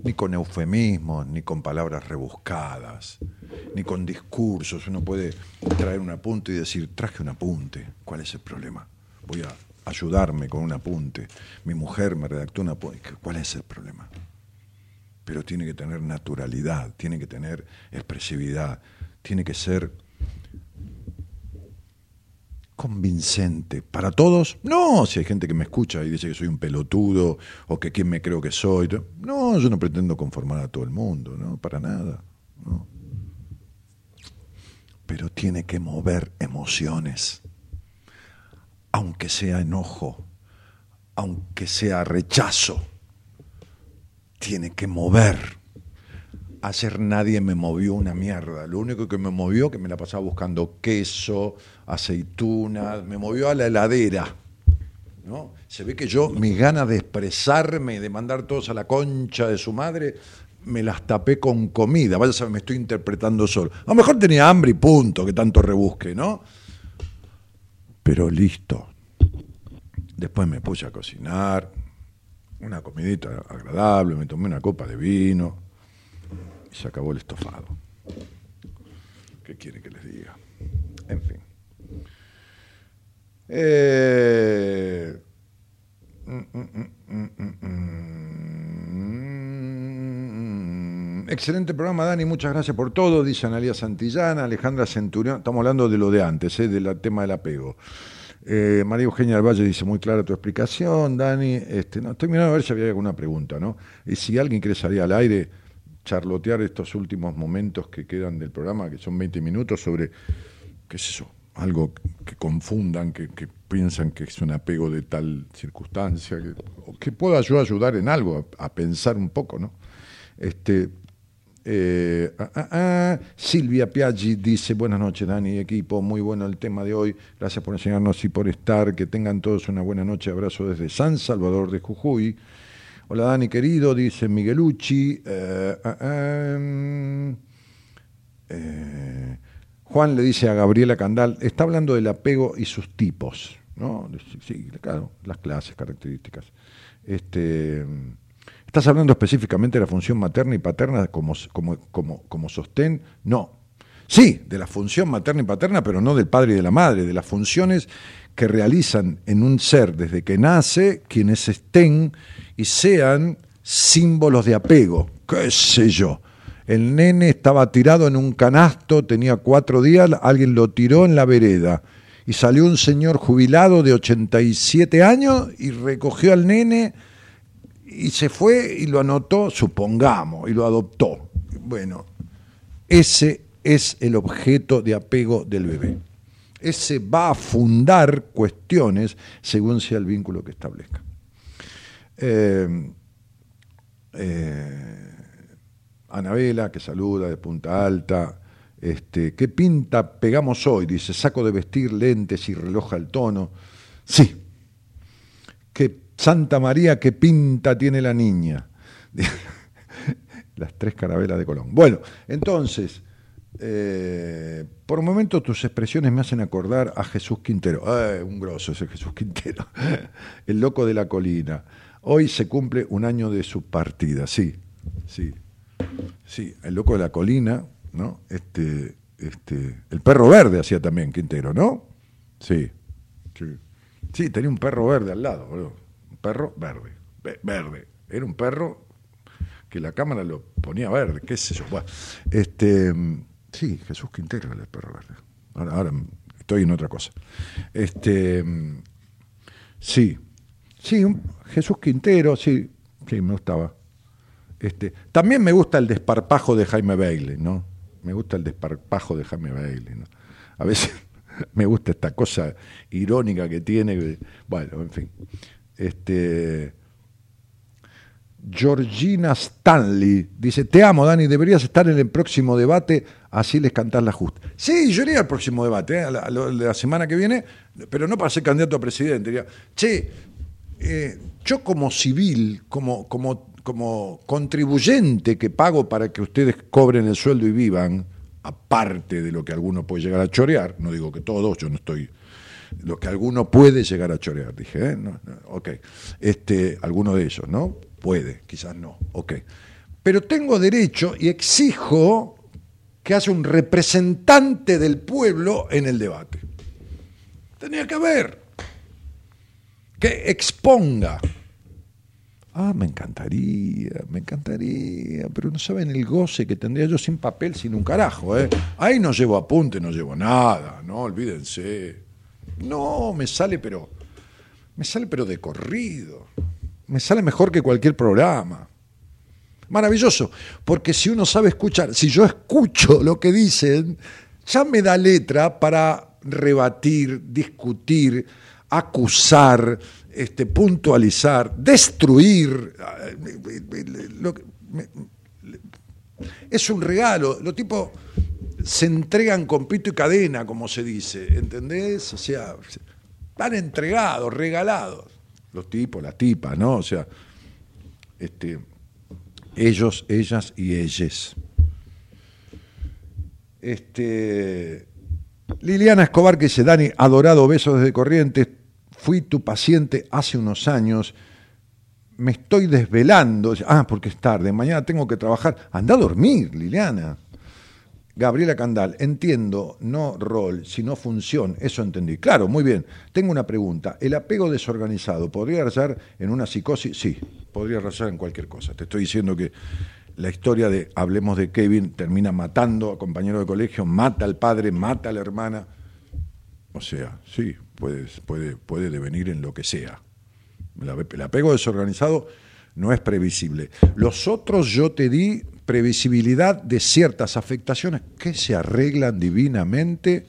Ni con eufemismos, ni con palabras rebuscadas, ni con discursos. Uno puede traer un apunte y decir, traje un apunte, ¿cuál es el problema? Voy a ayudarme con un apunte. Mi mujer me redactó un apunte, ¿cuál es el problema? Pero tiene que tener naturalidad, tiene que tener expresividad, tiene que ser convincente. ¿Para todos? No, si hay gente que me escucha y dice que soy un pelotudo o que quién me creo que soy. No, yo no pretendo conformar a todo el mundo, no, para nada. no. Pero tiene que mover emociones, aunque sea enojo, aunque sea rechazo, tiene que mover. Ayer nadie me movió una mierda. Lo único que me movió, que me la pasaba buscando queso, aceitunas, me movió a la heladera. ¿no? Se ve que yo, mis ganas de expresarme, de mandar todos a la concha de su madre, me las tapé con comida. Vaya a saber, me estoy interpretando solo. A lo mejor tenía hambre y punto, que tanto rebusque, ¿no? Pero listo. Después me puse a cocinar, una comidita agradable, me tomé una copa de vino y se acabó el estofado. ¿Qué quiere que les diga? En fin. Eh, mm, mm, mm, mm, mm. Excelente programa, Dani. Muchas gracias por todo. Dice Analia Santillana, Alejandra Centurión. Estamos hablando de lo de antes, ¿eh? del tema del apego. Eh, María Eugenia del Valle dice, muy clara tu explicación, Dani. Este, no, estoy mirando a ver si había alguna pregunta, ¿no? Y si alguien quiere salir al aire, charlotear estos últimos momentos que quedan del programa, que son 20 minutos, sobre, qué es eso, algo que confundan, que, que piensan que es un apego de tal circunstancia, que, pueda yo ayudar en algo, a, pensar un poco, ¿no? Este, eh, ah, ah, ah, Silvia Piaggi dice, buenas noches Dani equipo, muy bueno el tema de hoy, gracias por enseñarnos y por estar, que tengan todos una buena noche, abrazo desde San Salvador de Jujuy. Hola Dani querido, dice Miguelucci. Eh, ah, ah, mm, eh, Juan le dice a Gabriela Candal, está hablando del apego y sus tipos, ¿no? Sí, claro, las clases, características. Este, ¿Estás hablando específicamente de la función materna y paterna como, como, como, como sostén? No. Sí, de la función materna y paterna, pero no del padre y de la madre, de las funciones que realizan en un ser desde que nace quienes estén y sean símbolos de apego, qué sé yo. El nene estaba tirado en un canasto, tenía cuatro días, alguien lo tiró en la vereda y salió un señor jubilado de 87 años y recogió al nene y se fue y lo anotó, supongamos, y lo adoptó. Bueno, ese es el objeto de apego del bebé. Ese va a fundar cuestiones según sea el vínculo que establezca. Eh, eh, Anabela, que saluda de Punta Alta, este, ¿Qué pinta pegamos hoy? Dice, saco de vestir, lentes y reloj al tono. Sí. ¿Qué Santa María, qué pinta tiene la niña? Las tres carabelas de Colón. Bueno, entonces, eh, por un momento tus expresiones me hacen acordar a Jesús Quintero. un grosso ese Jesús Quintero. El loco de la colina. Hoy se cumple un año de su partida, sí, sí. Sí, el loco de la colina, ¿no? Este, este, el perro verde hacía también Quintero, ¿no? Sí, sí. Sí, tenía un perro verde al lado, un perro verde, verde. Era un perro que la cámara lo ponía verde, qué sé yo. este, sí, Jesús Quintero el perro verde. Ahora, estoy en otra cosa. Este, sí, sí, Jesús Quintero, sí, sí, me gustaba. Este, también me gusta el desparpajo de Jaime Bailey, ¿no? Me gusta el desparpajo de Jaime Bailey. A veces me gusta esta cosa irónica que tiene. Bueno, en fin. Este, Georgina Stanley dice: Te amo, Dani, deberías estar en el próximo debate, así les cantás la justa. Sí, yo iría al próximo debate, ¿eh? la, semana que viene, pero no para ser candidato a presidente. Diría, che, eh, yo como civil, como, como como contribuyente que pago para que ustedes cobren el sueldo y vivan, aparte de lo que alguno puede llegar a chorear, no digo que todos, yo no estoy, lo que alguno puede llegar a chorear, dije, ¿eh? ok, este, alguno de ellos, ¿no? Puede, quizás no, ok. Pero tengo derecho y exijo que haya un representante del pueblo en el debate. Tenía que haber, que exponga Ah, me encantaría, me encantaría, pero no saben el goce que tendría yo sin papel, sin un carajo, ¿eh? Ahí no llevo apunte, no llevo nada, no, olvídense. No, me sale, pero. Me sale, pero de corrido. Me sale mejor que cualquier programa. Maravilloso, porque si uno sabe escuchar, si yo escucho lo que dicen, ya me da letra para rebatir, discutir, acusar, este, puntualizar, destruir. es un regalo. Los tipos se entregan con pito y cadena, como se dice, ¿entendés? O sea, van entregados, regalados. Los tipos, las tipas, ¿no? O sea, este, ellos, ellas y ellas. Este, Liliana Escobar que dice, Dani, adorado, besos desde Corrientes, fui tu paciente hace unos años, me estoy desvelando, ah, porque es tarde, mañana tengo que trabajar, anda a dormir, Liliana. Gabriela Candal, entiendo, no rol, sino función, eso entendí. Claro, muy bien. Tengo una pregunta. ¿El apego desorganizado podría rayar en una psicosis? Sí, podría rayar en cualquier cosa. Te estoy diciendo que la historia de, hablemos de Kevin, termina matando a compañero de colegio, mata al padre, mata a la hermana. O sea, sí, puede, puede, puede devenir en lo que sea. El apego desorganizado no es previsible. Los otros yo te di previsibilidad de ciertas afectaciones que se arreglan divinamente,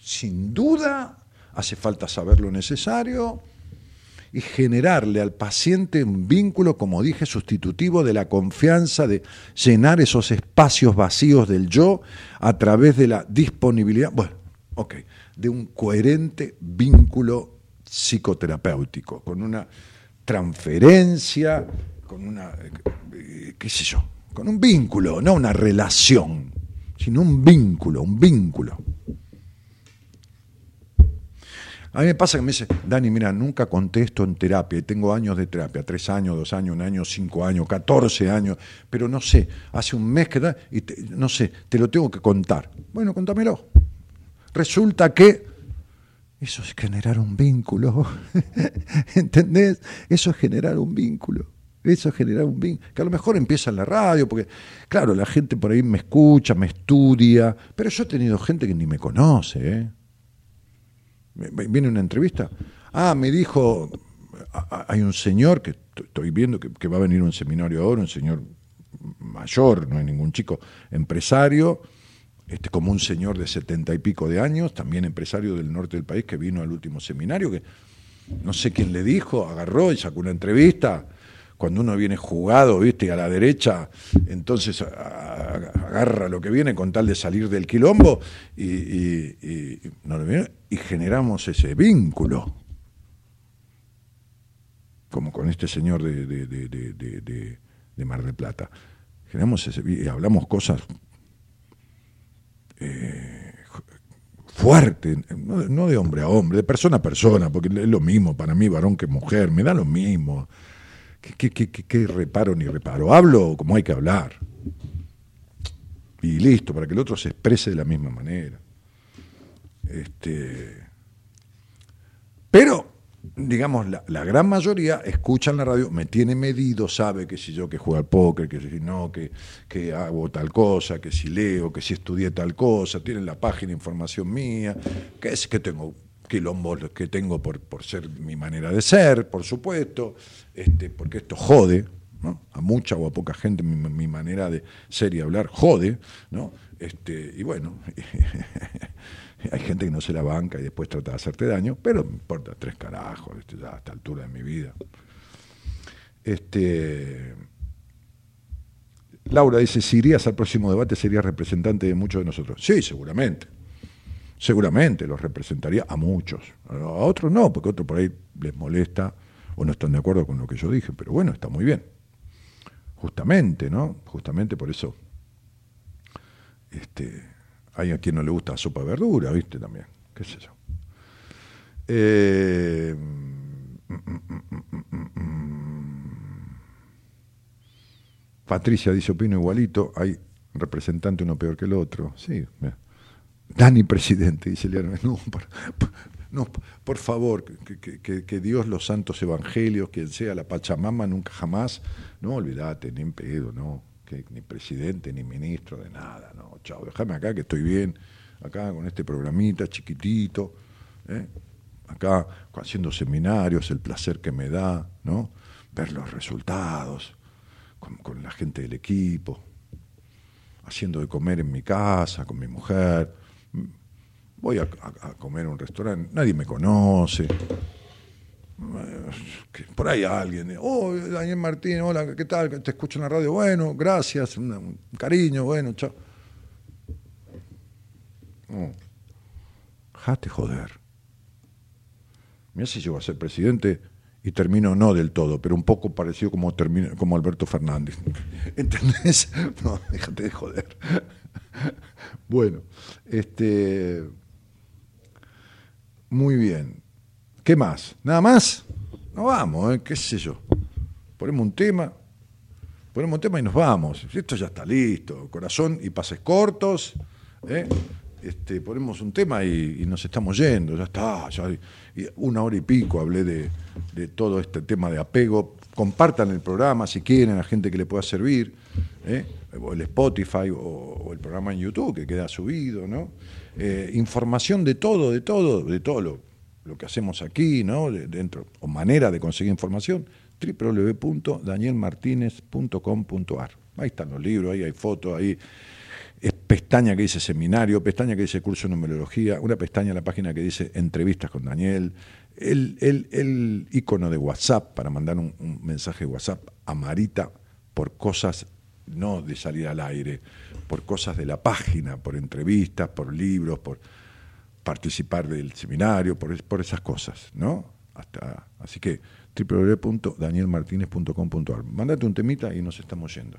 sin duda, hace falta saber lo necesario y generarle al paciente un vínculo, como dije, sustitutivo de la confianza, de llenar esos espacios vacíos del yo a través de la disponibilidad. Bueno, ok de un coherente vínculo psicoterapéutico, con una transferencia, con una, eh, qué sé yo, con un vínculo, no una relación, sino un vínculo, un vínculo. A mí me pasa que me dice, Dani, mira, nunca contesto en terapia, y tengo años de terapia, tres años, dos años, un año, cinco años, catorce años, pero no sé, hace un mes que da, y no sé, te lo tengo que contar. Bueno, contámelo. Resulta que eso es generar un vínculo. ¿Entendés? Eso es generar un vínculo. Eso genera un vínculo, que a lo mejor empieza en la radio, porque, claro, la gente por ahí me escucha, me estudia, pero yo he tenido gente que ni me conoce. ¿eh? Viene una entrevista. Ah, me dijo, hay un señor que estoy viendo que, va a venir un seminario ahora, un señor mayor, no hay ningún chico, empresario, este, como un señor de setenta y pico de años, también empresario del norte del país, que vino al último seminario, que no sé quién le dijo, agarró y sacó una entrevista. Cuando uno viene jugado, viste, a la derecha, entonces agarra lo que viene con tal de salir del quilombo y, y generamos ese vínculo como con este señor de, de, Mar del Plata. Generamos ese, hablamos cosas eh, fuertes, no, de hombre a hombre, de persona a persona, porque es lo mismo para mí, varón que mujer, me da lo mismo. ¿Qué, reparo ni reparo? Hablo como hay que hablar. Y listo, para que el otro se exprese de la misma manera. Este, pero digamos, la, gran mayoría escuchan la radio, me tiene medido, sabe que si yo que juego al póker, que si no, que, que hago tal cosa, que si leo, que si estudié tal cosa, tienen la página información mía, que es que tengo quilombos que tengo por, por ser mi manera de ser, por supuesto, este, porque esto jode, ¿no? a mucha o a poca gente mi, manera de ser y hablar jode, ¿no? Este, y bueno, Hay gente que no se la banca y después trata de hacerte daño, pero me importa tres carajos, este, ya a esta altura de mi vida. Este, Laura dice, si irías al próximo debate serías representante de muchos de nosotros. Sí, seguramente. Seguramente los representaría a muchos. A otros no, porque otros por ahí les molesta o no están de acuerdo con lo que yo dije, pero bueno, está muy bien. Justamente, ¿no? Justamente por eso este, hay a quien no le gusta sopa de verdura, ¿viste? También, qué sé yo. Eh, Patricia dice, opino igualito, hay representante uno peor que el otro. Sí, Dani presidente, dice Leandro. No, por, no, por favor, que, que, Dios, los santos evangelios, quien sea la Pachamama, nunca jamás, no olvídate, ni en pedo, no ni presidente, ni ministro, de nada, no, chao, déjame acá que estoy bien, acá con este programita chiquitito, ¿eh? acá haciendo seminarios, el placer que me da, ¿no? Ver los resultados con, la gente del equipo, haciendo de comer en mi casa, con mi mujer. Voy a, a comer en un restaurante, nadie me conoce, por ahí alguien, oh, Daniel Martín, hola, ¿qué tal? Te escucho en la radio, bueno, gracias, un, cariño, bueno, chao. Jate joder. Mira si llego a ser presidente y termino no del todo, pero un poco parecido como, termino, como Alberto Fernández. ¿Entendés? No, déjate de joder. Bueno, este. Muy bien. ¿Qué más? ¿Nada más? No vamos, ¿eh? qué sé yo. Ponemos un tema, ponemos un tema y nos vamos. Esto ya está listo. Corazón y pases cortos. ¿eh? Este, ponemos un tema y, nos estamos yendo. Ya está. una hora y pico hablé de, todo este tema de apego. Compartan el programa si quieren, a gente que le pueda servir. ¿eh? O el Spotify o, el programa en YouTube que queda subido. ¿no? información de todo, de todo, de todo lo lo que hacemos aquí, ¿no? dentro, o manera de conseguir información, www.danielmartinez.com.ar. Ahí están los libros, ahí hay fotos, ahí es pestaña que dice seminario, pestaña que dice curso de numerología, una pestaña en la página que dice entrevistas con Daniel, el, el, icono de WhatsApp para mandar un, mensaje de WhatsApp a Marita por cosas no de salir al aire, por cosas de la página, por entrevistas, por libros, por participar del seminario, por, por esas cosas, ¿no? Hasta, así que www.danielmartinez.com.ar. Mándate un temita y nos estamos yendo.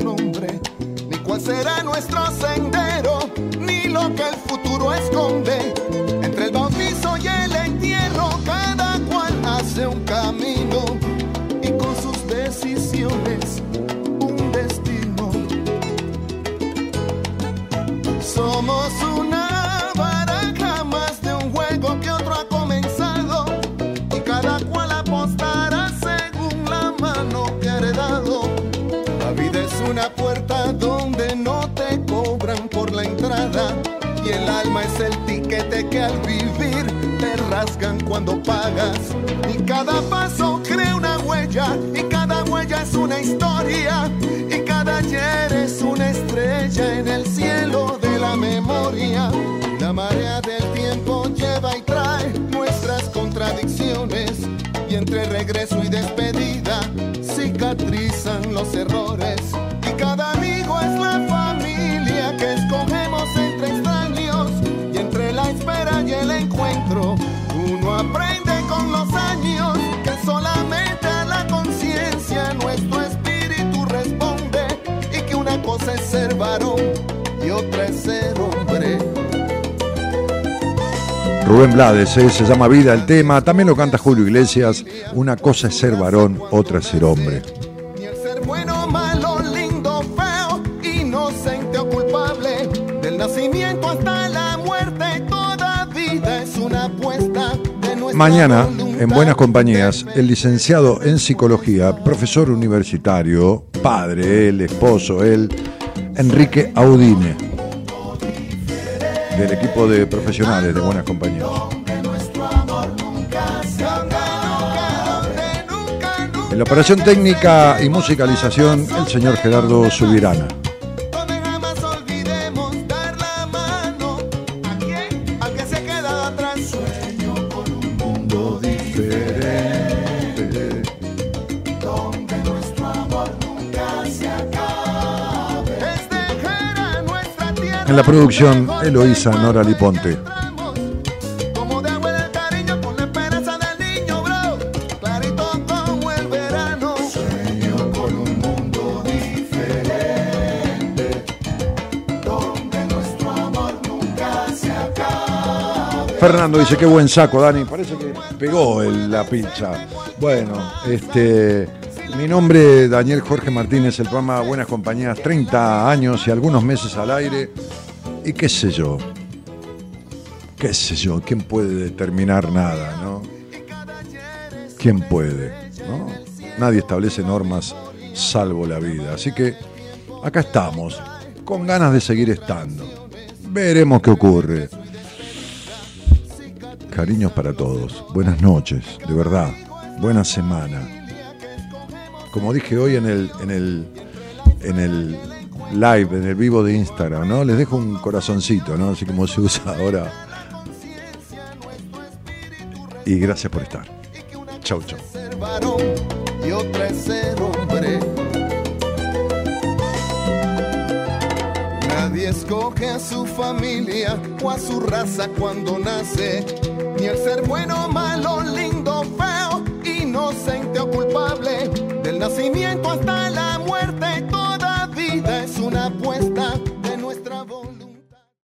cuál será nuestro sendero, ni lo que el futuro esconde. Entre el bautizo y el entierro, cada cual hace un camino y con sus decisiones un destino. Somos una el alma es el tiquete que al vivir te rasgan cuando pagas. Y cada paso crea una huella y cada huella es una historia y cada ayer es una estrella en el cielo de la memoria. La marea del tiempo lleva y trae nuestras contradicciones y entre regreso y despedida cicatrizan los errores. Ser hombre. Rubén Blades, eh, se llama Vida el tema, también lo canta Julio Iglesias, una cosa es ser varón, otra es ser hombre. Ni el ser bueno, malo, lindo, feo, inocente o culpable. Del nacimiento hasta la muerte, toda vida es una apuesta de nuestra Mañana, en Buenas Compañías, el licenciado en psicología, profesor universitario, padre, él, esposo, él, Enrique Audine, del equipo de profesionales de Buenas Compañías. En la operación técnica y musicalización, el señor Gerardo Subirana. Nuestro amor nunca se acabe. Fernando dice, qué buen saco, Dani. Parece que pegó el- la pincha. Bueno, este. Mi nombre es Daniel Jorge Martínez, el programa Buenas Compañías, 30 años y algunos meses al aire. Y qué sé yo. Qué sé yo, ¿quién puede determinar nada, no? ¿Quién puede? ¿no? Nadie establece normas salvo la vida. Así que acá estamos, con ganas de seguir estando. Veremos qué ocurre. Cariños para todos. Buenas noches, de verdad. Buena semana. Como dije hoy en el, en el, en el live, en el vivo de Instagram, ¿no? Les dejo un corazoncito, ¿no? Así como se usa ahora. Y gracias por estar. Chau, chau. Nadie escoge a su familia o a su raza cuando nace, ni el ser bueno, malo, lindo, feo, inocente o culpable, del nacimiento hasta una boy.